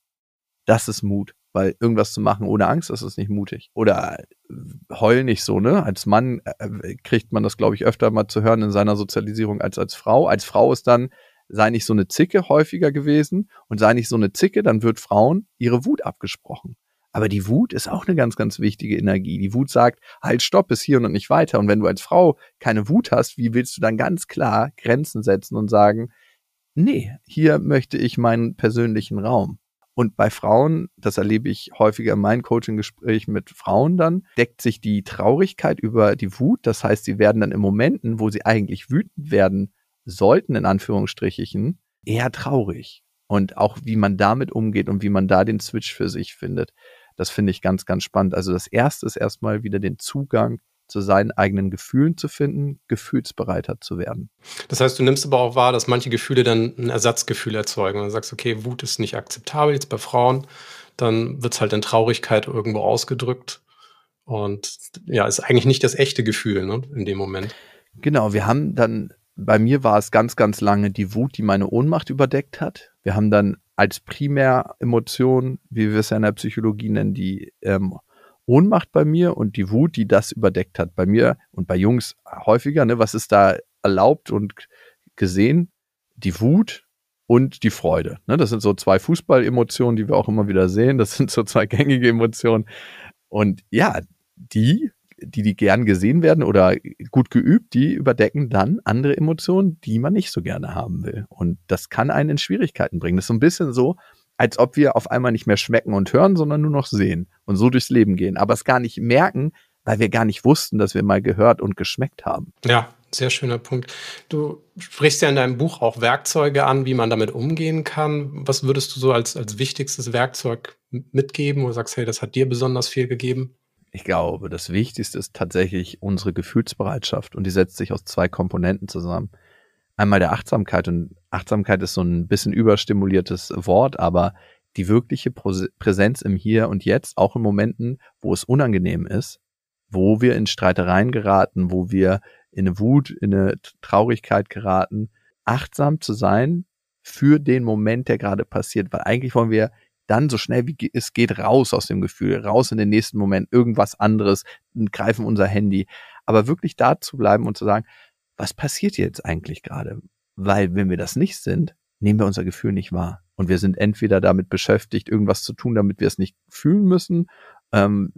[SPEAKER 2] Das ist Mut, weil irgendwas zu machen ohne Angst, das ist nicht mutig. Oder äh, heul nicht so, ne? Als Mann äh, kriegt man das, glaube ich, öfter mal zu hören in seiner Sozialisierung als als Frau. Als Frau ist dann, sei nicht so eine Zicke häufiger gewesen und sei nicht so eine Zicke, dann wird Frauen ihre Wut abgesprochen. Aber die Wut ist auch eine ganz, ganz wichtige Energie. Die Wut sagt, halt, stopp, bis hier und nicht weiter. Und wenn du als Frau keine Wut hast, wie willst du dann ganz klar Grenzen setzen und sagen, nee, hier möchte ich meinen persönlichen Raum. Und bei Frauen, das erlebe ich häufiger in meinen Coaching-Gesprächen mit Frauen dann, deckt sich die Traurigkeit über die Wut. Das heißt, sie werden dann in Momenten, wo sie eigentlich wütend werden sollten, in Anführungsstrichen, eher traurig. Und auch wie man damit umgeht und wie man da den Switch für sich findet. Das finde ich ganz, ganz spannend. Also das erste ist erstmal wieder den Zugang zu seinen eigenen Gefühlen zu finden, gefühlsbereiter zu werden.
[SPEAKER 1] Das heißt, du nimmst aber auch wahr, dass manche Gefühle dann ein Ersatzgefühl erzeugen. Und du sagst, okay, Wut ist nicht akzeptabel jetzt bei Frauen, dann wird es halt in Traurigkeit irgendwo ausgedrückt. Und ja, ist eigentlich nicht das echte Gefühl ne, in dem Moment.
[SPEAKER 2] Genau, wir haben dann, bei mir war es ganz, ganz lange die Wut, die meine Ohnmacht überdeckt hat. Wir haben dann als Primäremotion, wie wir es ja in der Psychologie nennen, die ähm, Ohnmacht bei mir und die Wut, die das überdeckt hat. Bei mir und bei Jungs häufiger, ne, was ist da erlaubt und gesehen? Die Wut und die Freude. Ne? Das sind so zwei Fußballemotionen, die wir auch immer wieder sehen. Das sind so zwei gängige Emotionen. Und ja, die, die, die gern gesehen werden oder gut geübt, die überdecken dann andere Emotionen, die man nicht so gerne haben will. Und das kann einen in Schwierigkeiten bringen. Das ist so ein bisschen so, als ob wir auf einmal nicht mehr schmecken und hören, sondern nur noch sehen und so durchs Leben gehen, aber es gar nicht merken, weil wir gar nicht wussten, dass wir mal gehört und geschmeckt haben.
[SPEAKER 1] Ja, sehr schöner Punkt. Du sprichst ja in deinem Buch auch Werkzeuge an, wie man damit umgehen kann. Was würdest du so als, als wichtigstes Werkzeug mitgeben, wo du sagst, hey, das hat dir besonders viel gegeben?
[SPEAKER 2] Ich glaube, das Wichtigste ist tatsächlich unsere Gefühlsbereitschaft und die setzt sich aus zwei Komponenten zusammen. Einmal der Achtsamkeit und Achtsamkeit ist so ein bisschen überstimuliertes Wort, aber die wirkliche Präsenz im Hier und Jetzt, auch in Momenten, wo es unangenehm ist, wo wir in Streitereien geraten, wo wir in eine Wut, in eine Traurigkeit geraten, achtsam zu sein für den Moment, der gerade passiert, weil eigentlich wollen wir dann so schnell wie es geht raus aus dem Gefühl, raus in den nächsten Moment, irgendwas anderes, greifen unser Handy. Aber wirklich da zu bleiben und zu sagen, was passiert jetzt eigentlich gerade? Weil wenn wir das nicht sind, nehmen wir unser Gefühl nicht wahr. Und wir sind entweder damit beschäftigt, irgendwas zu tun, damit wir es nicht fühlen müssen, ähm,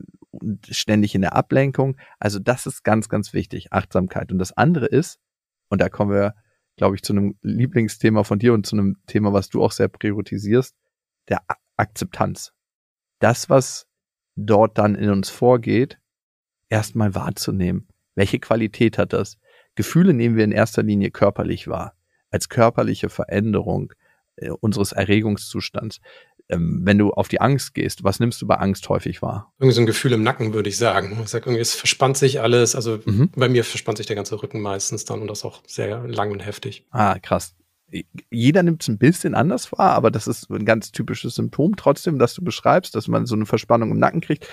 [SPEAKER 2] ständig in der Ablenkung. Also das ist ganz, ganz wichtig, Achtsamkeit. Und das andere ist, und da kommen wir, glaube ich, zu einem Lieblingsthema von dir und zu einem Thema, was du auch sehr priorisierst, der Akzeptanz. Das, was dort dann in uns vorgeht, erstmal wahrzunehmen. Welche Qualität hat das? Gefühle nehmen wir in erster Linie körperlich wahr, als körperliche Veränderung äh, unseres Erregungszustands ähm, wenn du auf die Angst gehst, was nimmst du bei Angst häufig wahr?
[SPEAKER 1] Irgendwie so ein Gefühl im Nacken, würde ich sagen. Ich sag irgendwie, es verspannt sich alles. Also mhm. bei mir verspannt sich der ganze Rücken meistens dann und das auch sehr lang und heftig.
[SPEAKER 2] Ah, krass. Jeder nimmt es ein bisschen anders wahr, aber das ist ein ganz typisches Symptom trotzdem, dass du beschreibst, dass man so eine Verspannung im Nacken kriegt.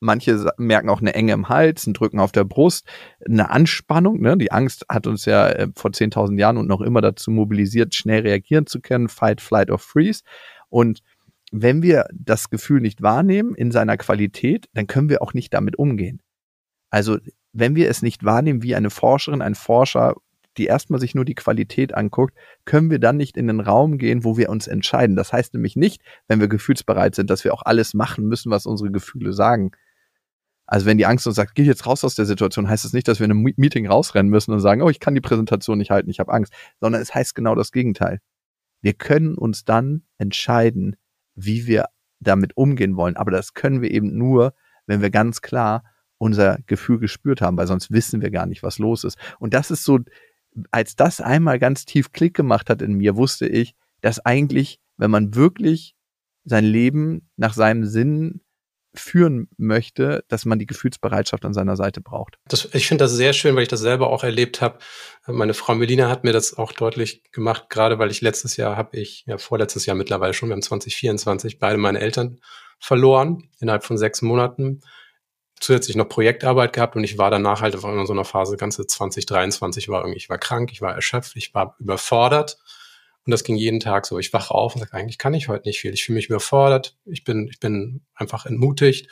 [SPEAKER 2] Manche merken auch eine Enge im Hals, ein Drücken auf der Brust, eine Anspannung. Ne? Die Angst hat uns ja äh, vor 10.000 Jahren und noch immer dazu mobilisiert, schnell reagieren zu können, Fight, Flight or Freeze. Und wenn wir das Gefühl nicht wahrnehmen in seiner Qualität, dann können wir auch nicht damit umgehen. Also wenn wir es nicht wahrnehmen wie eine Forscherin, ein Forscher, die erstmal sich nur die Qualität anguckt, können wir dann nicht in den Raum gehen, wo wir uns entscheiden. Das heißt nämlich nicht, wenn wir gefühlsbereit sind, dass wir auch alles machen müssen, was unsere Gefühle sagen. Also wenn die Angst uns sagt, geh jetzt raus aus der Situation, heißt es das nicht, dass wir in einem Meeting rausrennen müssen und sagen, oh, ich kann die Präsentation nicht halten, ich habe Angst, sondern es heißt genau das Gegenteil. Wir können uns dann entscheiden, wie wir damit umgehen wollen. Aber das können wir eben nur, wenn wir ganz klar unser Gefühl gespürt haben, weil sonst wissen wir gar nicht, was los ist. Und das ist so, als das einmal ganz tief Klick gemacht hat in mir, wusste ich, dass eigentlich, wenn man wirklich sein Leben nach seinem Sinn führen möchte, dass man die Gefühlsbereitschaft an seiner Seite braucht.
[SPEAKER 1] Das, ich finde das sehr schön, weil ich das selber auch erlebt habe. Meine Frau Melina hat mir das auch deutlich gemacht, gerade weil ich letztes Jahr habe ich, ja vorletztes Jahr mittlerweile schon, wir haben 2024 beide meine Eltern verloren innerhalb von sechs Monaten. Zusätzlich noch Projektarbeit gehabt und ich war danach halt in so einer Phase, ganze 2023 war irgendwie, ich war krank, ich war erschöpft, ich war überfordert und das ging jeden Tag so. Ich wache auf und sage, eigentlich kann ich heute nicht viel. Ich fühle mich überfordert. Ich bin, ich bin einfach entmutigt.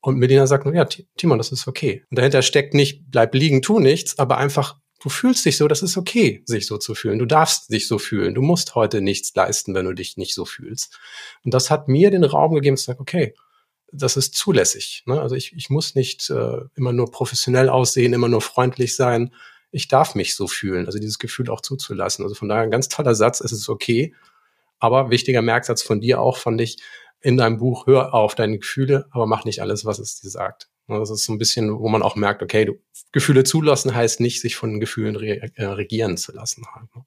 [SPEAKER 1] Und Melina sagt nur, ja, Timon, das ist okay. Und dahinter steckt nicht, bleib liegen, tu nichts, aber einfach, du fühlst dich so, das ist okay, sich so zu fühlen. Du darfst dich so fühlen. Du musst heute nichts leisten, wenn du dich nicht so fühlst. Und das hat mir den Raum gegeben, zu sagen, okay, das ist zulässig. Ne? Also ich, ich muss nicht äh, immer nur professionell aussehen, immer nur freundlich sein, ich darf mich so fühlen, also dieses Gefühl auch zuzulassen. Also von daher ein ganz toller Satz, es ist okay. Aber wichtiger Merksatz von dir auch, fand ich, in deinem Buch, hör auf deine Gefühle, aber mach nicht alles, was es dir sagt. Das ist so ein bisschen, wo man auch merkt, okay, du, Gefühle zulassen heißt nicht, sich von Gefühlen re äh, regieren zu lassen. Halt, ne?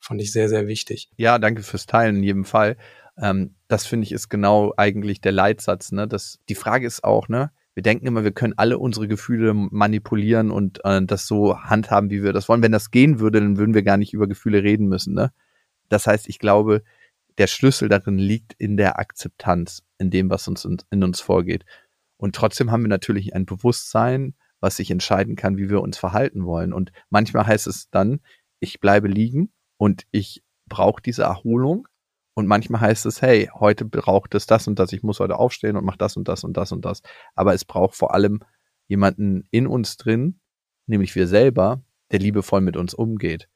[SPEAKER 1] Fand ich sehr, sehr wichtig.
[SPEAKER 2] Ja, danke fürs Teilen in jedem Fall. Ähm, das finde ich ist genau eigentlich der Leitsatz. Ne? Das, die Frage ist auch, ne, wir denken immer, wir können alle unsere Gefühle manipulieren und äh, das so handhaben, wie wir das wollen. Wenn das gehen würde, dann würden wir gar nicht über Gefühle reden müssen. Ne? Das heißt, ich glaube, der Schlüssel darin liegt in der Akzeptanz, in dem, was uns in, in uns vorgeht. Und trotzdem haben wir natürlich ein Bewusstsein, was sich entscheiden kann, wie wir uns verhalten wollen. Und manchmal heißt es dann, ich bleibe liegen und ich brauche diese Erholung und manchmal heißt es, hey, heute braucht es das und das, ich muss heute aufstehen und mache das und das und das und das. Aber es braucht vor allem jemanden in uns drin, nämlich wir selber, der liebevoll mit uns umgeht.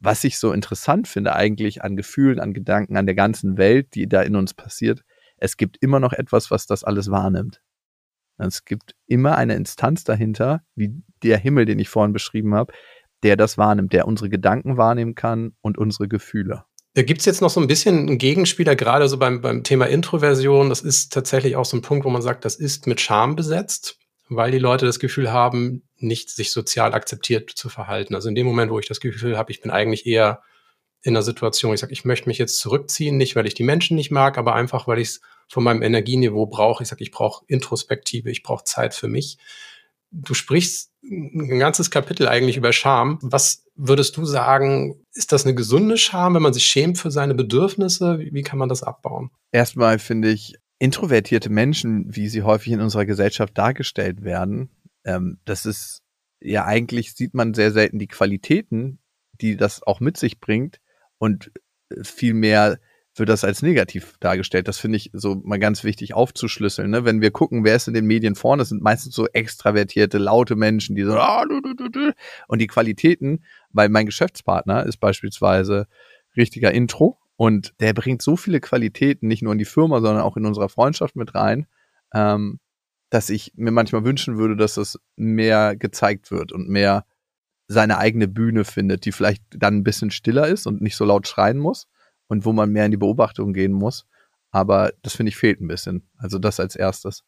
[SPEAKER 2] Was ich so interessant finde eigentlich an Gefühlen, an Gedanken, an der ganzen Welt, die da in uns passiert, es gibt immer noch etwas, was das alles wahrnimmt. Es gibt immer eine Instanz dahinter, wie der Himmel, den ich vorhin beschrieben habe, der das wahrnimmt, der unsere Gedanken wahrnehmen kann und unsere Gefühle.
[SPEAKER 1] Da gibt's jetzt noch so ein bisschen einen Gegenspieler, gerade so beim, beim Thema Introversion. Das ist tatsächlich auch so ein Punkt, wo man sagt, das ist mit Scham besetzt, weil die Leute das Gefühl haben, nicht sich sozial akzeptiert zu verhalten. Also in dem Moment, wo ich das Gefühl habe, ich bin eigentlich eher in einer Situation, ich sage, ich möchte mich jetzt zurückziehen, nicht weil ich die Menschen nicht mag, aber einfach, weil ich es von meinem Energieniveau brauche. Ich sage, ich brauche Introspektive, ich brauche Zeit für mich. Du sprichst ein ganzes Kapitel eigentlich über Scham. Was würdest du sagen, ist das eine gesunde Scham, wenn man sich schämt für seine Bedürfnisse? Wie, wie kann man das abbauen?
[SPEAKER 2] Erstmal finde ich, introvertierte Menschen, wie sie häufig in unserer Gesellschaft dargestellt werden, ähm, das ist ja eigentlich sieht man sehr selten die Qualitäten, die das auch mit sich bringt und äh, vielmehr wird das als negativ dargestellt. Das finde ich so mal ganz wichtig aufzuschlüsseln. Ne? Wenn wir gucken, wer ist in den Medien vorne, das sind meistens so extravertierte, laute Menschen, die so ah, du, du, du, und die Qualitäten, weil mein Geschäftspartner ist beispielsweise richtiger Intro und der bringt so viele Qualitäten nicht nur in die Firma, sondern auch in unserer Freundschaft mit rein, ähm, dass ich mir manchmal wünschen würde, dass das mehr gezeigt wird und mehr seine eigene Bühne findet, die vielleicht dann ein bisschen stiller ist und nicht so laut schreien muss und wo man mehr in die Beobachtung gehen muss. Aber das finde ich fehlt ein bisschen. Also das als erstes.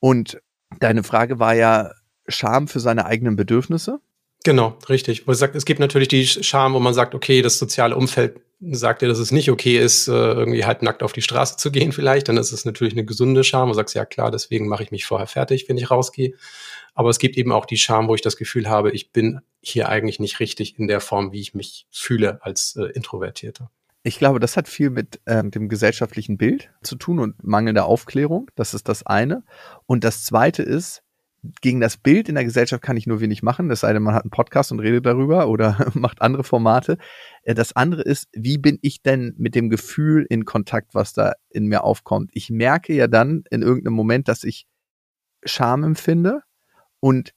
[SPEAKER 2] Und deine Frage war ja Scham für seine eigenen Bedürfnisse.
[SPEAKER 1] Genau, richtig. Wo sagt, es gibt natürlich die Scham, wo man sagt, okay, das soziale Umfeld sagt dir, dass es nicht okay ist, äh, irgendwie halt nackt auf die Straße zu gehen vielleicht. Dann ist es natürlich eine gesunde Scham. Du sagst, ja klar, deswegen mache ich mich vorher fertig, wenn ich rausgehe. Aber es gibt eben auch die Scham, wo ich das Gefühl habe, ich bin hier eigentlich nicht richtig in der Form, wie ich mich fühle als äh, Introvertierter.
[SPEAKER 2] Ich glaube, das hat viel mit ähm, dem gesellschaftlichen Bild zu tun und mangelnder Aufklärung. Das ist das eine. Und das zweite ist, gegen das Bild in der Gesellschaft kann ich nur wenig machen, es sei denn, man hat einen Podcast und redet darüber oder macht andere Formate. Äh, das andere ist, wie bin ich denn mit dem Gefühl in Kontakt, was da in mir aufkommt? Ich merke ja dann in irgendeinem Moment, dass ich Scham empfinde und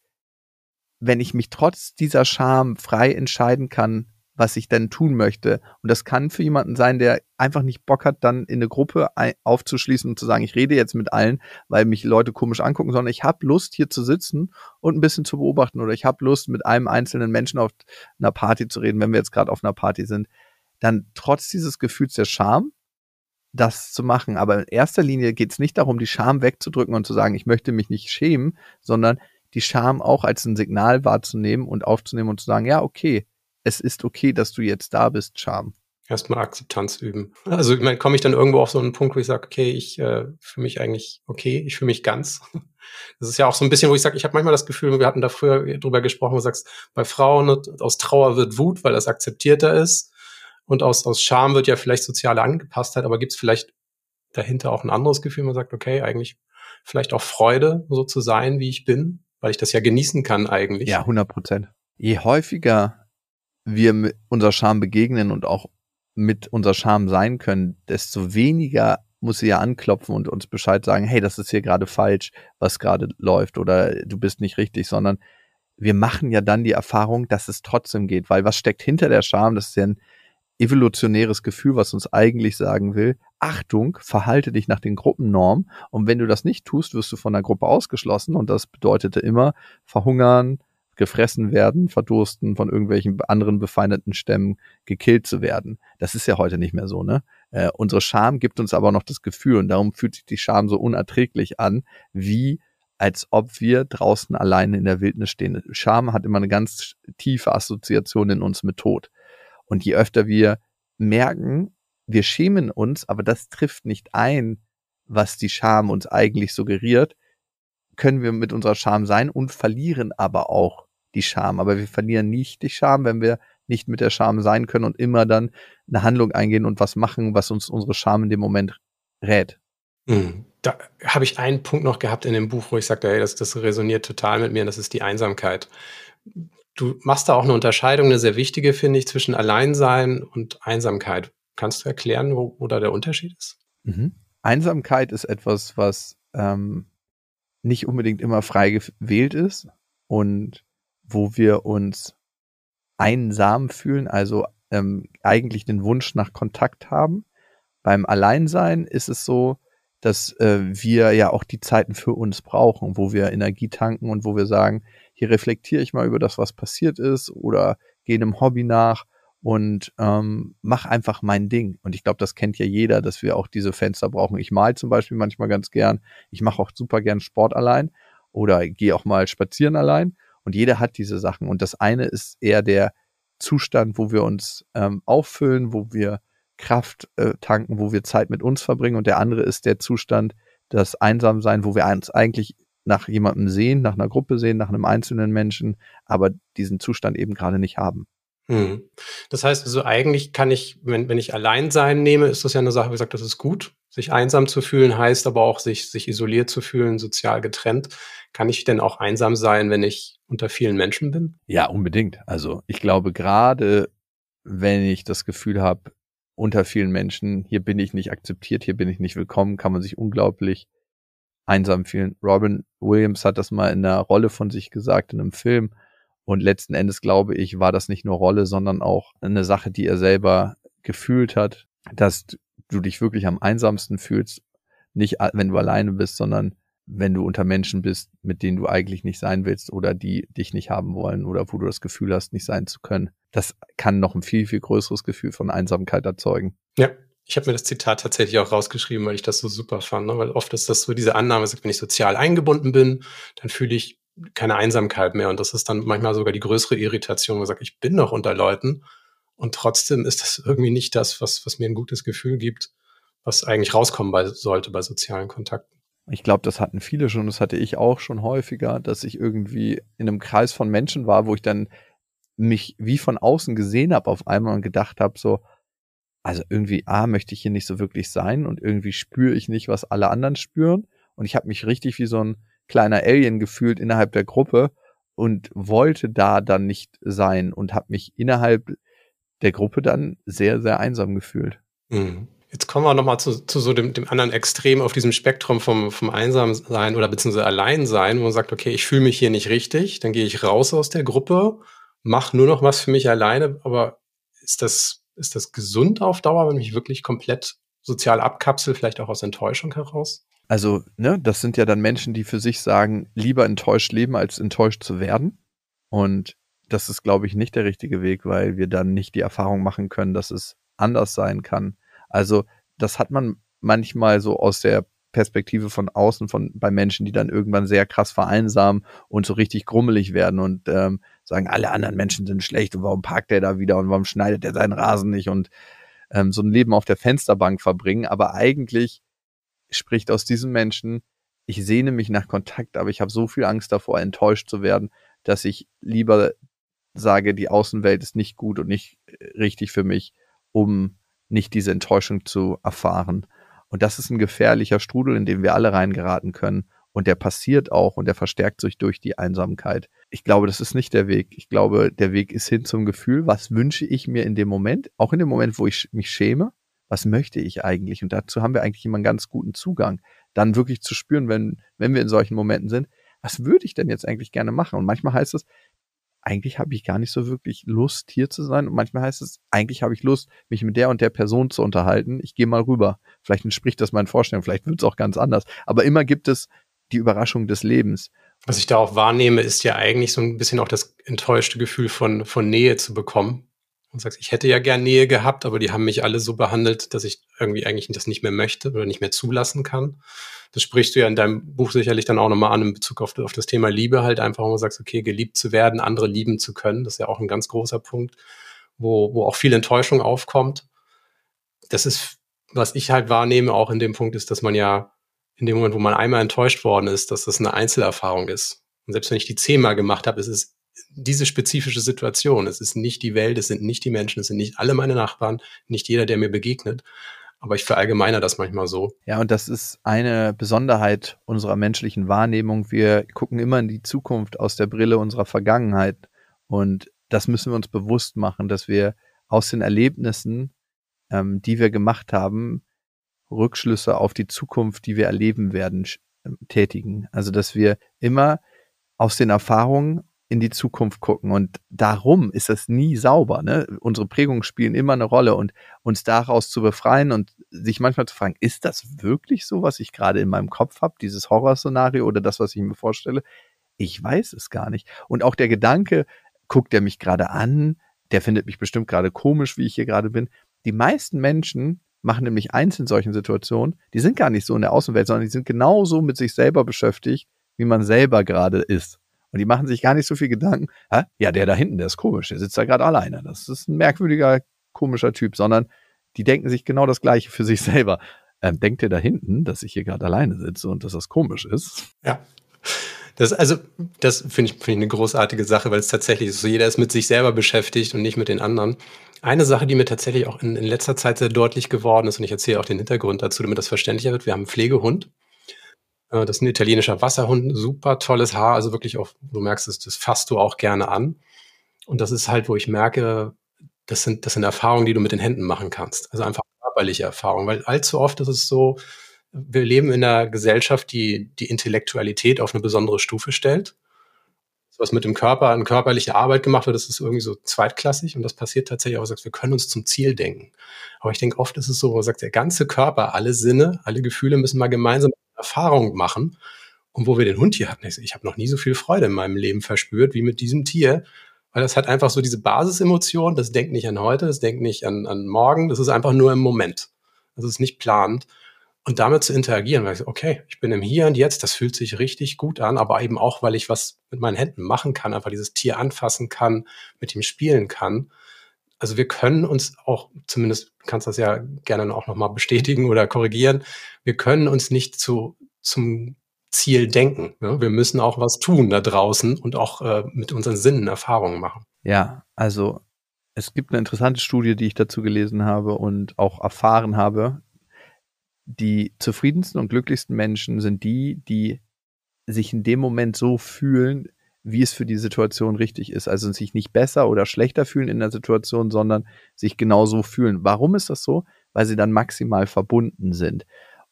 [SPEAKER 2] wenn ich mich trotz dieser Scham frei entscheiden kann, was ich denn tun möchte. Und das kann für jemanden sein, der einfach nicht Bock hat, dann in eine Gruppe aufzuschließen und zu sagen, ich rede jetzt mit allen, weil mich Leute komisch angucken, sondern ich habe Lust, hier zu sitzen und ein bisschen zu beobachten oder ich habe Lust, mit einem einzelnen Menschen auf einer Party zu reden, wenn wir jetzt gerade auf einer Party sind. Dann trotz dieses Gefühls der Scham, das zu machen. Aber in erster Linie geht es nicht darum, die Scham wegzudrücken und zu sagen, ich möchte mich nicht schämen, sondern die Scham auch als ein Signal wahrzunehmen und aufzunehmen und zu sagen, ja, okay, es ist okay, dass du jetzt da bist, Scham.
[SPEAKER 1] Erstmal Akzeptanz üben. Also ich meine, komme ich dann irgendwo auf so einen Punkt, wo ich sage, okay, ich äh, fühle mich eigentlich okay, ich fühle mich ganz. Das ist ja auch so ein bisschen, wo ich sage, ich habe manchmal das Gefühl, wir hatten da früher drüber gesprochen, wo du sagst, bei Frauen aus Trauer wird Wut, weil das akzeptierter ist. Und aus, aus Scham wird ja vielleicht soziale Angepasstheit, aber gibt es vielleicht dahinter auch ein anderes Gefühl, man sagt, okay, eigentlich vielleicht auch Freude, so zu sein, wie ich bin, weil ich das ja genießen kann eigentlich.
[SPEAKER 2] Ja, 100 Prozent. Je häufiger wir mit unserer Scham begegnen und auch mit unserer Scham sein können, desto weniger muss sie ja anklopfen und uns Bescheid sagen, hey, das ist hier gerade falsch, was gerade läuft oder du bist nicht richtig, sondern wir machen ja dann die Erfahrung, dass es trotzdem geht, weil was steckt hinter der Scham? Das ist ja ein evolutionäres Gefühl, was uns eigentlich sagen will, Achtung, verhalte dich nach den Gruppennormen und wenn du das nicht tust, wirst du von der Gruppe ausgeschlossen und das bedeutete immer verhungern, gefressen werden, verdursten, von irgendwelchen anderen befeindeten Stämmen gekillt zu werden. Das ist ja heute nicht mehr so, ne? Äh, unsere Scham gibt uns aber noch das Gefühl und darum fühlt sich die Scham so unerträglich an, wie als ob wir draußen alleine in der Wildnis stehen. Scham hat immer eine ganz tiefe Assoziation in uns mit Tod. Und je öfter wir merken, wir schämen uns, aber das trifft nicht ein, was die Scham uns eigentlich suggeriert, können wir mit unserer Scham sein und verlieren aber auch die Scham. Aber wir verlieren nicht die Scham, wenn wir nicht mit der Scham sein können und immer dann eine Handlung eingehen und was machen, was uns unsere Scham in dem Moment rät.
[SPEAKER 1] Hm. Da habe ich einen Punkt noch gehabt in dem Buch, wo ich sagte, hey, das, das resoniert total mit mir, das ist die Einsamkeit. Du machst da auch eine Unterscheidung, eine sehr wichtige, finde ich, zwischen Alleinsein und Einsamkeit. Kannst du erklären, wo, wo da der Unterschied ist?
[SPEAKER 2] Mhm. Einsamkeit ist etwas, was ähm, nicht unbedingt immer frei gewählt ist und wo wir uns einsam fühlen, also ähm, eigentlich den Wunsch nach Kontakt haben. Beim Alleinsein ist es so, dass äh, wir ja auch die Zeiten für uns brauchen, wo wir Energie tanken und wo wir sagen, hier reflektiere ich mal über das, was passiert ist oder gehe einem Hobby nach und ähm, mach einfach mein Ding. Und ich glaube, das kennt ja jeder, dass wir auch diese Fenster brauchen. Ich mal zum Beispiel manchmal ganz gern. Ich mache auch super gern Sport allein oder gehe auch mal spazieren allein. Und jeder hat diese Sachen. Und das eine ist eher der Zustand, wo wir uns ähm, auffüllen, wo wir Kraft äh, tanken, wo wir Zeit mit uns verbringen. Und der andere ist der Zustand, das Einsamsein, wo wir uns eigentlich nach jemandem sehen, nach einer Gruppe sehen, nach einem einzelnen Menschen, aber diesen Zustand eben gerade nicht haben.
[SPEAKER 1] Hm. Das heißt also, eigentlich kann ich, wenn, wenn ich Alleinsein nehme, ist das ja eine Sache, wie gesagt, das ist gut. Sich einsam zu fühlen heißt aber auch, sich, sich isoliert zu fühlen, sozial getrennt. Kann ich denn auch einsam sein, wenn ich unter vielen Menschen bin?
[SPEAKER 2] Ja, unbedingt. Also ich glaube, gerade wenn ich das Gefühl habe, unter vielen Menschen, hier bin ich nicht akzeptiert, hier bin ich nicht willkommen, kann man sich unglaublich einsam fühlen. Robin Williams hat das mal in einer Rolle von sich gesagt, in einem Film. Und letzten Endes, glaube ich, war das nicht nur Rolle, sondern auch eine Sache, die er selber gefühlt hat, dass du dich wirklich am einsamsten fühlst, nicht wenn du alleine bist, sondern wenn du unter Menschen bist, mit denen du eigentlich nicht sein willst oder die dich nicht haben wollen oder wo du das Gefühl hast, nicht sein zu können. Das kann noch ein viel, viel größeres Gefühl von Einsamkeit erzeugen.
[SPEAKER 1] Ja, ich habe mir das Zitat tatsächlich auch rausgeschrieben, weil ich das so super fand. Ne? Weil oft ist das so diese Annahme, wenn ich sozial eingebunden bin, dann fühle ich keine Einsamkeit mehr. Und das ist dann manchmal sogar die größere Irritation, wo man sagt, ich bin noch unter Leuten. Und trotzdem ist das irgendwie nicht das, was, was mir ein gutes Gefühl gibt, was eigentlich rauskommen bei, sollte bei sozialen Kontakten.
[SPEAKER 2] Ich glaube, das hatten viele schon, das hatte ich auch schon häufiger, dass ich irgendwie in einem Kreis von Menschen war, wo ich dann mich wie von außen gesehen habe auf einmal und gedacht habe, so, also irgendwie, A, möchte ich hier nicht so wirklich sein und irgendwie spüre ich nicht, was alle anderen spüren. Und ich habe mich richtig wie so ein kleiner Alien gefühlt innerhalb der Gruppe und wollte da dann nicht sein und habe mich innerhalb der Gruppe dann sehr, sehr einsam gefühlt.
[SPEAKER 1] Mhm. Jetzt kommen wir nochmal zu, zu so dem, dem anderen Extrem auf diesem Spektrum vom, vom Einsamsein oder beziehungsweise Alleinsein, wo man sagt, okay, ich fühle mich hier nicht richtig, dann gehe ich raus aus der Gruppe, mache nur noch was für mich alleine, aber ist das, ist das gesund auf Dauer, wenn ich mich wirklich komplett sozial abkapsel, vielleicht auch aus Enttäuschung heraus?
[SPEAKER 2] Also, ne, das sind ja dann Menschen, die für sich sagen, lieber enttäuscht leben, als enttäuscht zu werden. Und das ist, glaube ich, nicht der richtige Weg, weil wir dann nicht die Erfahrung machen können, dass es anders sein kann. Also, das hat man manchmal so aus der Perspektive von außen von bei Menschen, die dann irgendwann sehr krass vereinsamen und so richtig grummelig werden und ähm, sagen, alle anderen Menschen sind schlecht und warum parkt der da wieder und warum schneidet er seinen Rasen nicht und ähm, so ein Leben auf der Fensterbank verbringen. Aber eigentlich spricht aus diesem Menschen, ich sehne mich nach Kontakt, aber ich habe so viel Angst davor, enttäuscht zu werden, dass ich lieber sage, die Außenwelt ist nicht gut und nicht äh, richtig für mich, um nicht diese Enttäuschung zu erfahren. Und das ist ein gefährlicher Strudel, in den wir alle reingeraten können. Und der passiert auch und der verstärkt sich durch die Einsamkeit. Ich glaube, das ist nicht der Weg. Ich glaube, der Weg ist hin zum Gefühl, was wünsche ich mir in dem Moment, auch in dem Moment, wo ich mich schäme, was möchte ich eigentlich? Und dazu haben wir eigentlich immer einen ganz guten Zugang, dann wirklich zu spüren, wenn, wenn wir in solchen Momenten sind, was würde ich denn jetzt eigentlich gerne machen? Und manchmal heißt es, eigentlich habe ich gar nicht so wirklich Lust, hier zu sein. Und manchmal heißt es, eigentlich habe ich Lust, mich mit der und der Person zu unterhalten. Ich gehe mal rüber. Vielleicht entspricht das meinen Vorstellungen, vielleicht wird es auch ganz anders. Aber immer gibt es die Überraschung des Lebens.
[SPEAKER 1] Was ich da auch wahrnehme, ist ja eigentlich so ein bisschen auch das enttäuschte Gefühl von, von Nähe zu bekommen und sagst, ich hätte ja gern Nähe gehabt, aber die haben mich alle so behandelt, dass ich irgendwie eigentlich das nicht mehr möchte oder nicht mehr zulassen kann. Das sprichst du ja in deinem Buch sicherlich dann auch nochmal an in Bezug auf, auf das Thema Liebe halt einfach, wo du sagst, okay, geliebt zu werden, andere lieben zu können. Das ist ja auch ein ganz großer Punkt, wo, wo auch viel Enttäuschung aufkommt. Das ist, was ich halt wahrnehme, auch in dem Punkt ist, dass man ja in dem Moment, wo man einmal enttäuscht worden ist, dass das eine Einzelerfahrung ist. Und selbst wenn ich die zehnmal gemacht habe, ist es diese spezifische Situation. Es ist nicht die Welt, es sind nicht die Menschen, es sind nicht alle meine Nachbarn, nicht jeder, der mir begegnet. Aber ich verallgemeine das manchmal so.
[SPEAKER 2] Ja, und das ist eine Besonderheit unserer menschlichen Wahrnehmung. Wir gucken immer in die Zukunft aus der Brille unserer Vergangenheit. Und das müssen wir uns bewusst machen, dass wir aus den Erlebnissen, ähm, die wir gemacht haben, Rückschlüsse auf die Zukunft, die wir erleben werden, tätigen. Also, dass wir immer aus den Erfahrungen in die Zukunft gucken. Und darum ist das nie sauber. Ne? Unsere Prägungen spielen immer eine Rolle und uns daraus zu befreien und sich manchmal zu fragen, ist das wirklich so, was ich gerade in meinem Kopf habe, dieses Horrorszenario oder das, was ich mir vorstelle? Ich weiß es gar nicht. Und auch der Gedanke, guckt er mich gerade an, der findet mich bestimmt gerade komisch, wie ich hier gerade bin. Die meisten Menschen machen nämlich eins in solchen Situationen, die sind gar nicht so in der Außenwelt, sondern die sind genauso mit sich selber beschäftigt, wie man selber gerade ist. Und die machen sich gar nicht so viel Gedanken, Hä? ja, der da hinten, der ist komisch, der sitzt da gerade alleine. Das ist ein merkwürdiger, komischer Typ, sondern die denken sich genau das Gleiche für sich selber. Ähm, denkt der da hinten, dass ich hier gerade alleine sitze und dass das komisch ist?
[SPEAKER 1] Ja. Das, also, das finde ich, find ich eine großartige Sache, weil es tatsächlich ist so, jeder ist mit sich selber beschäftigt und nicht mit den anderen. Eine Sache, die mir tatsächlich auch in, in letzter Zeit sehr deutlich geworden ist, und ich erzähle auch den Hintergrund dazu, damit das verständlicher wird. Wir haben einen Pflegehund. Äh, das ist ein italienischer Wasserhund, super tolles Haar, also wirklich auch, du merkst es, das fasst du auch gerne an. Und das ist halt, wo ich merke, das sind, das sind Erfahrungen, die du mit den Händen machen kannst. Also einfach körperliche Erfahrungen, weil allzu oft ist es so, wir leben in einer Gesellschaft, die die Intellektualität auf eine besondere Stufe stellt. Was mit dem Körper an körperliche Arbeit gemacht wird, das ist irgendwie so zweitklassig und das passiert tatsächlich auch, sagt, wir können uns zum Ziel denken. Aber ich denke, oft ist es so, wo man sagt, der ganze Körper, alle Sinne, alle Gefühle müssen mal gemeinsam Erfahrung machen. Und wo wir den Hund hier hatten, ich, ich habe noch nie so viel Freude in meinem Leben verspürt wie mit diesem Tier, weil das hat einfach so diese Basisemotion, das denkt nicht an heute, das denkt nicht an, an morgen, das ist einfach nur im Moment. Das ist nicht planend. Und damit zu interagieren, weil ich okay, ich bin im Hier und Jetzt, das fühlt sich richtig gut an, aber eben auch, weil ich was mit meinen Händen machen kann, einfach dieses Tier anfassen kann, mit ihm spielen kann. Also wir können uns auch, zumindest kannst das ja gerne auch nochmal bestätigen oder korrigieren, wir können uns nicht zu, zum Ziel denken. Ne? Wir müssen auch was tun da draußen und auch äh, mit unseren Sinnen Erfahrungen machen.
[SPEAKER 2] Ja, also es gibt eine interessante Studie, die ich dazu gelesen habe und auch erfahren habe. Die zufriedensten und glücklichsten Menschen sind die, die sich in dem Moment so fühlen, wie es für die Situation richtig ist. Also sich nicht besser oder schlechter fühlen in der Situation, sondern sich genauso fühlen. Warum ist das so? Weil sie dann maximal verbunden sind.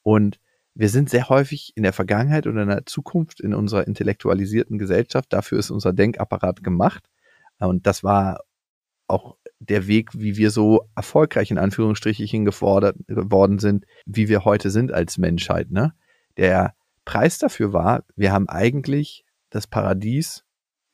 [SPEAKER 2] Und wir sind sehr häufig in der Vergangenheit oder in der Zukunft in unserer intellektualisierten Gesellschaft. Dafür ist unser Denkapparat gemacht. Und das war auch der Weg, wie wir so erfolgreich in Anführungsstrichen gefordert worden sind, wie wir heute sind als Menschheit. Ne? Der Preis dafür war, wir haben eigentlich das Paradies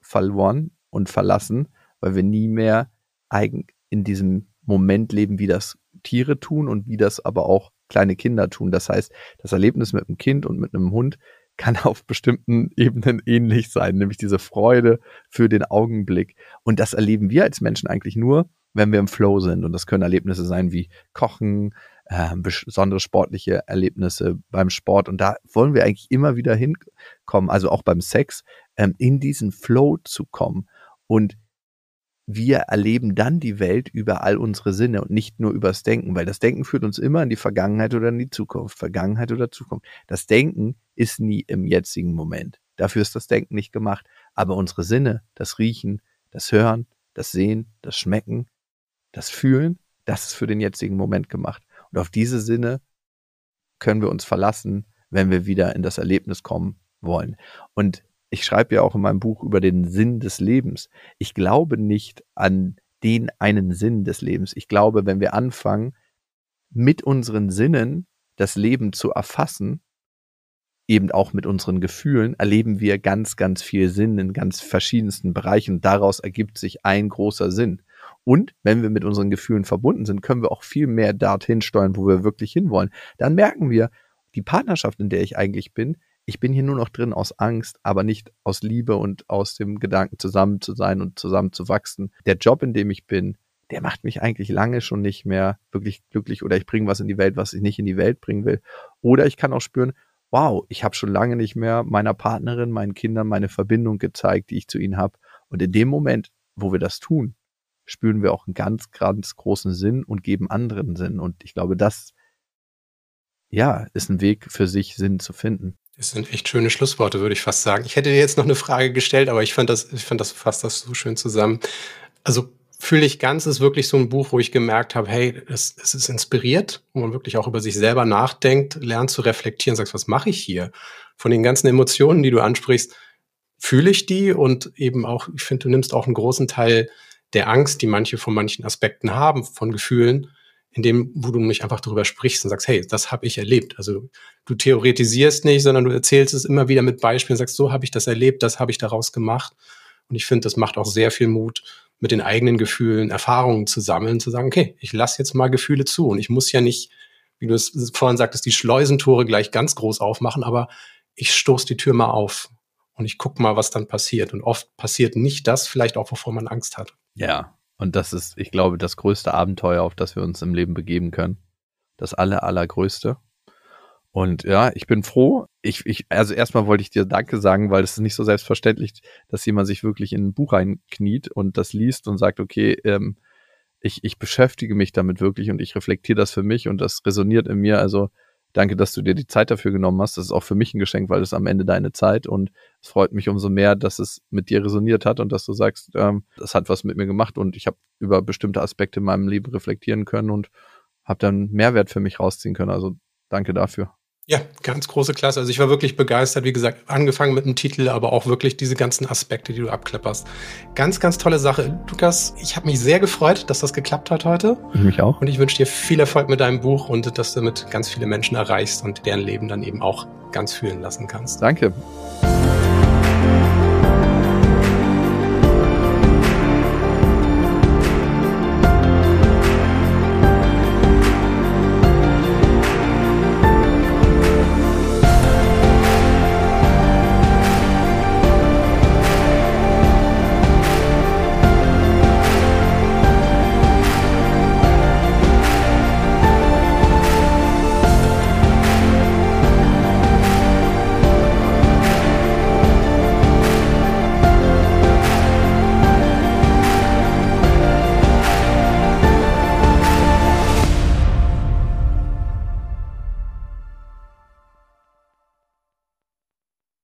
[SPEAKER 2] verloren und verlassen, weil wir nie mehr eigen in diesem Moment leben, wie das Tiere tun und wie das aber auch kleine Kinder tun. Das heißt, das Erlebnis mit einem Kind und mit einem Hund kann auf bestimmten Ebenen ähnlich sein, nämlich diese Freude für den Augenblick. Und das erleben wir als Menschen eigentlich nur, wenn wir im Flow sind. Und das können Erlebnisse sein wie Kochen, äh, besondere sportliche Erlebnisse beim Sport. Und da wollen wir eigentlich immer wieder hinkommen, also auch beim Sex, ähm, in diesen Flow zu kommen. Und wir erleben dann die Welt über all unsere Sinne und nicht nur übers Denken, weil das Denken führt uns immer in die Vergangenheit oder in die Zukunft, Vergangenheit oder Zukunft. Das Denken ist nie im jetzigen Moment. Dafür ist das Denken nicht gemacht. Aber unsere Sinne, das Riechen, das Hören, das Sehen, das Schmecken, das Fühlen, das ist für den jetzigen Moment gemacht. Und auf diese Sinne können wir uns verlassen, wenn wir wieder in das Erlebnis kommen wollen. Und ich schreibe ja auch in meinem Buch über den Sinn des Lebens. Ich glaube nicht an den einen Sinn des Lebens. Ich glaube, wenn wir anfangen, mit unseren Sinnen das Leben zu erfassen, eben auch mit unseren Gefühlen, erleben wir ganz, ganz viel Sinn in ganz verschiedensten Bereichen. Daraus ergibt sich ein großer Sinn. Und wenn wir mit unseren Gefühlen verbunden sind, können wir auch viel mehr dorthin steuern, wo wir wirklich hinwollen. Dann merken wir, die Partnerschaft, in der ich eigentlich bin, ich bin hier nur noch drin aus Angst, aber nicht aus Liebe und aus dem Gedanken, zusammen zu sein und zusammen zu wachsen. Der Job, in dem ich bin, der macht mich eigentlich lange schon nicht mehr wirklich glücklich oder ich bringe was in die Welt, was ich nicht in die Welt bringen will. Oder ich kann auch spüren, wow, ich habe schon lange nicht mehr meiner Partnerin, meinen Kindern meine Verbindung gezeigt, die ich zu ihnen habe. Und in dem Moment, wo wir das tun, spüren wir auch einen ganz, ganz großen Sinn und geben anderen Sinn. Und ich glaube, das, ja, ist ein Weg für sich, Sinn zu finden.
[SPEAKER 1] Das sind echt schöne Schlussworte, würde ich fast sagen. Ich hätte dir jetzt noch eine Frage gestellt, aber ich fand das, ich fand das fasst das so schön zusammen. Also fühle ich ganz ist wirklich so ein Buch, wo ich gemerkt habe, hey, es, es ist inspiriert, wo man wirklich auch über sich selber nachdenkt, lernt zu reflektieren, sagst, was mache ich hier? Von den ganzen Emotionen, die du ansprichst, fühle ich die und eben auch, ich finde, du nimmst auch einen großen Teil der Angst, die manche von manchen Aspekten haben, von Gefühlen, in dem, wo du nicht einfach darüber sprichst und sagst, hey, das habe ich erlebt. Also du theoretisierst nicht, sondern du erzählst es immer wieder mit Beispielen, sagst, so habe ich das erlebt, das habe ich daraus gemacht. Und ich finde, das macht auch sehr viel Mut, mit den eigenen Gefühlen Erfahrungen zu sammeln, zu sagen, okay, ich lasse jetzt mal Gefühle zu und ich muss ja nicht, wie du es vorhin sagtest, die Schleusentore gleich ganz groß aufmachen, aber ich stoße die Tür mal auf und ich gucke mal, was dann passiert. Und oft passiert nicht das, vielleicht auch, wovor man Angst hat.
[SPEAKER 2] Ja, und das ist, ich glaube, das größte Abenteuer, auf das wir uns im Leben begeben können. Das aller, allergrößte. Und ja, ich bin froh. Ich, ich, also erstmal wollte ich dir Danke sagen, weil es ist nicht so selbstverständlich, dass jemand sich wirklich in ein Buch reinkniet und das liest und sagt, okay, ähm, ich, ich beschäftige mich damit wirklich und ich reflektiere das für mich und das resoniert in mir. Also danke, dass du dir die Zeit dafür genommen hast. Das ist auch für mich ein Geschenk, weil es am Ende deine Zeit und es freut mich umso mehr, dass es mit dir resoniert hat und dass du sagst, ähm, das hat was mit mir gemacht und ich habe über bestimmte Aspekte in meinem Leben reflektieren können und habe dann Mehrwert für mich rausziehen können. Also danke dafür.
[SPEAKER 1] Ja, ganz große Klasse. Also ich war wirklich begeistert, wie gesagt, angefangen mit dem Titel, aber auch wirklich diese ganzen Aspekte, die du abklapperst. Ganz, ganz tolle Sache. Lukas, ich habe mich sehr gefreut, dass das geklappt hat heute.
[SPEAKER 2] Ich mich auch.
[SPEAKER 1] Und ich wünsche dir viel Erfolg mit deinem Buch und dass du damit ganz viele Menschen erreichst und deren Leben dann eben auch ganz fühlen lassen kannst.
[SPEAKER 2] Danke.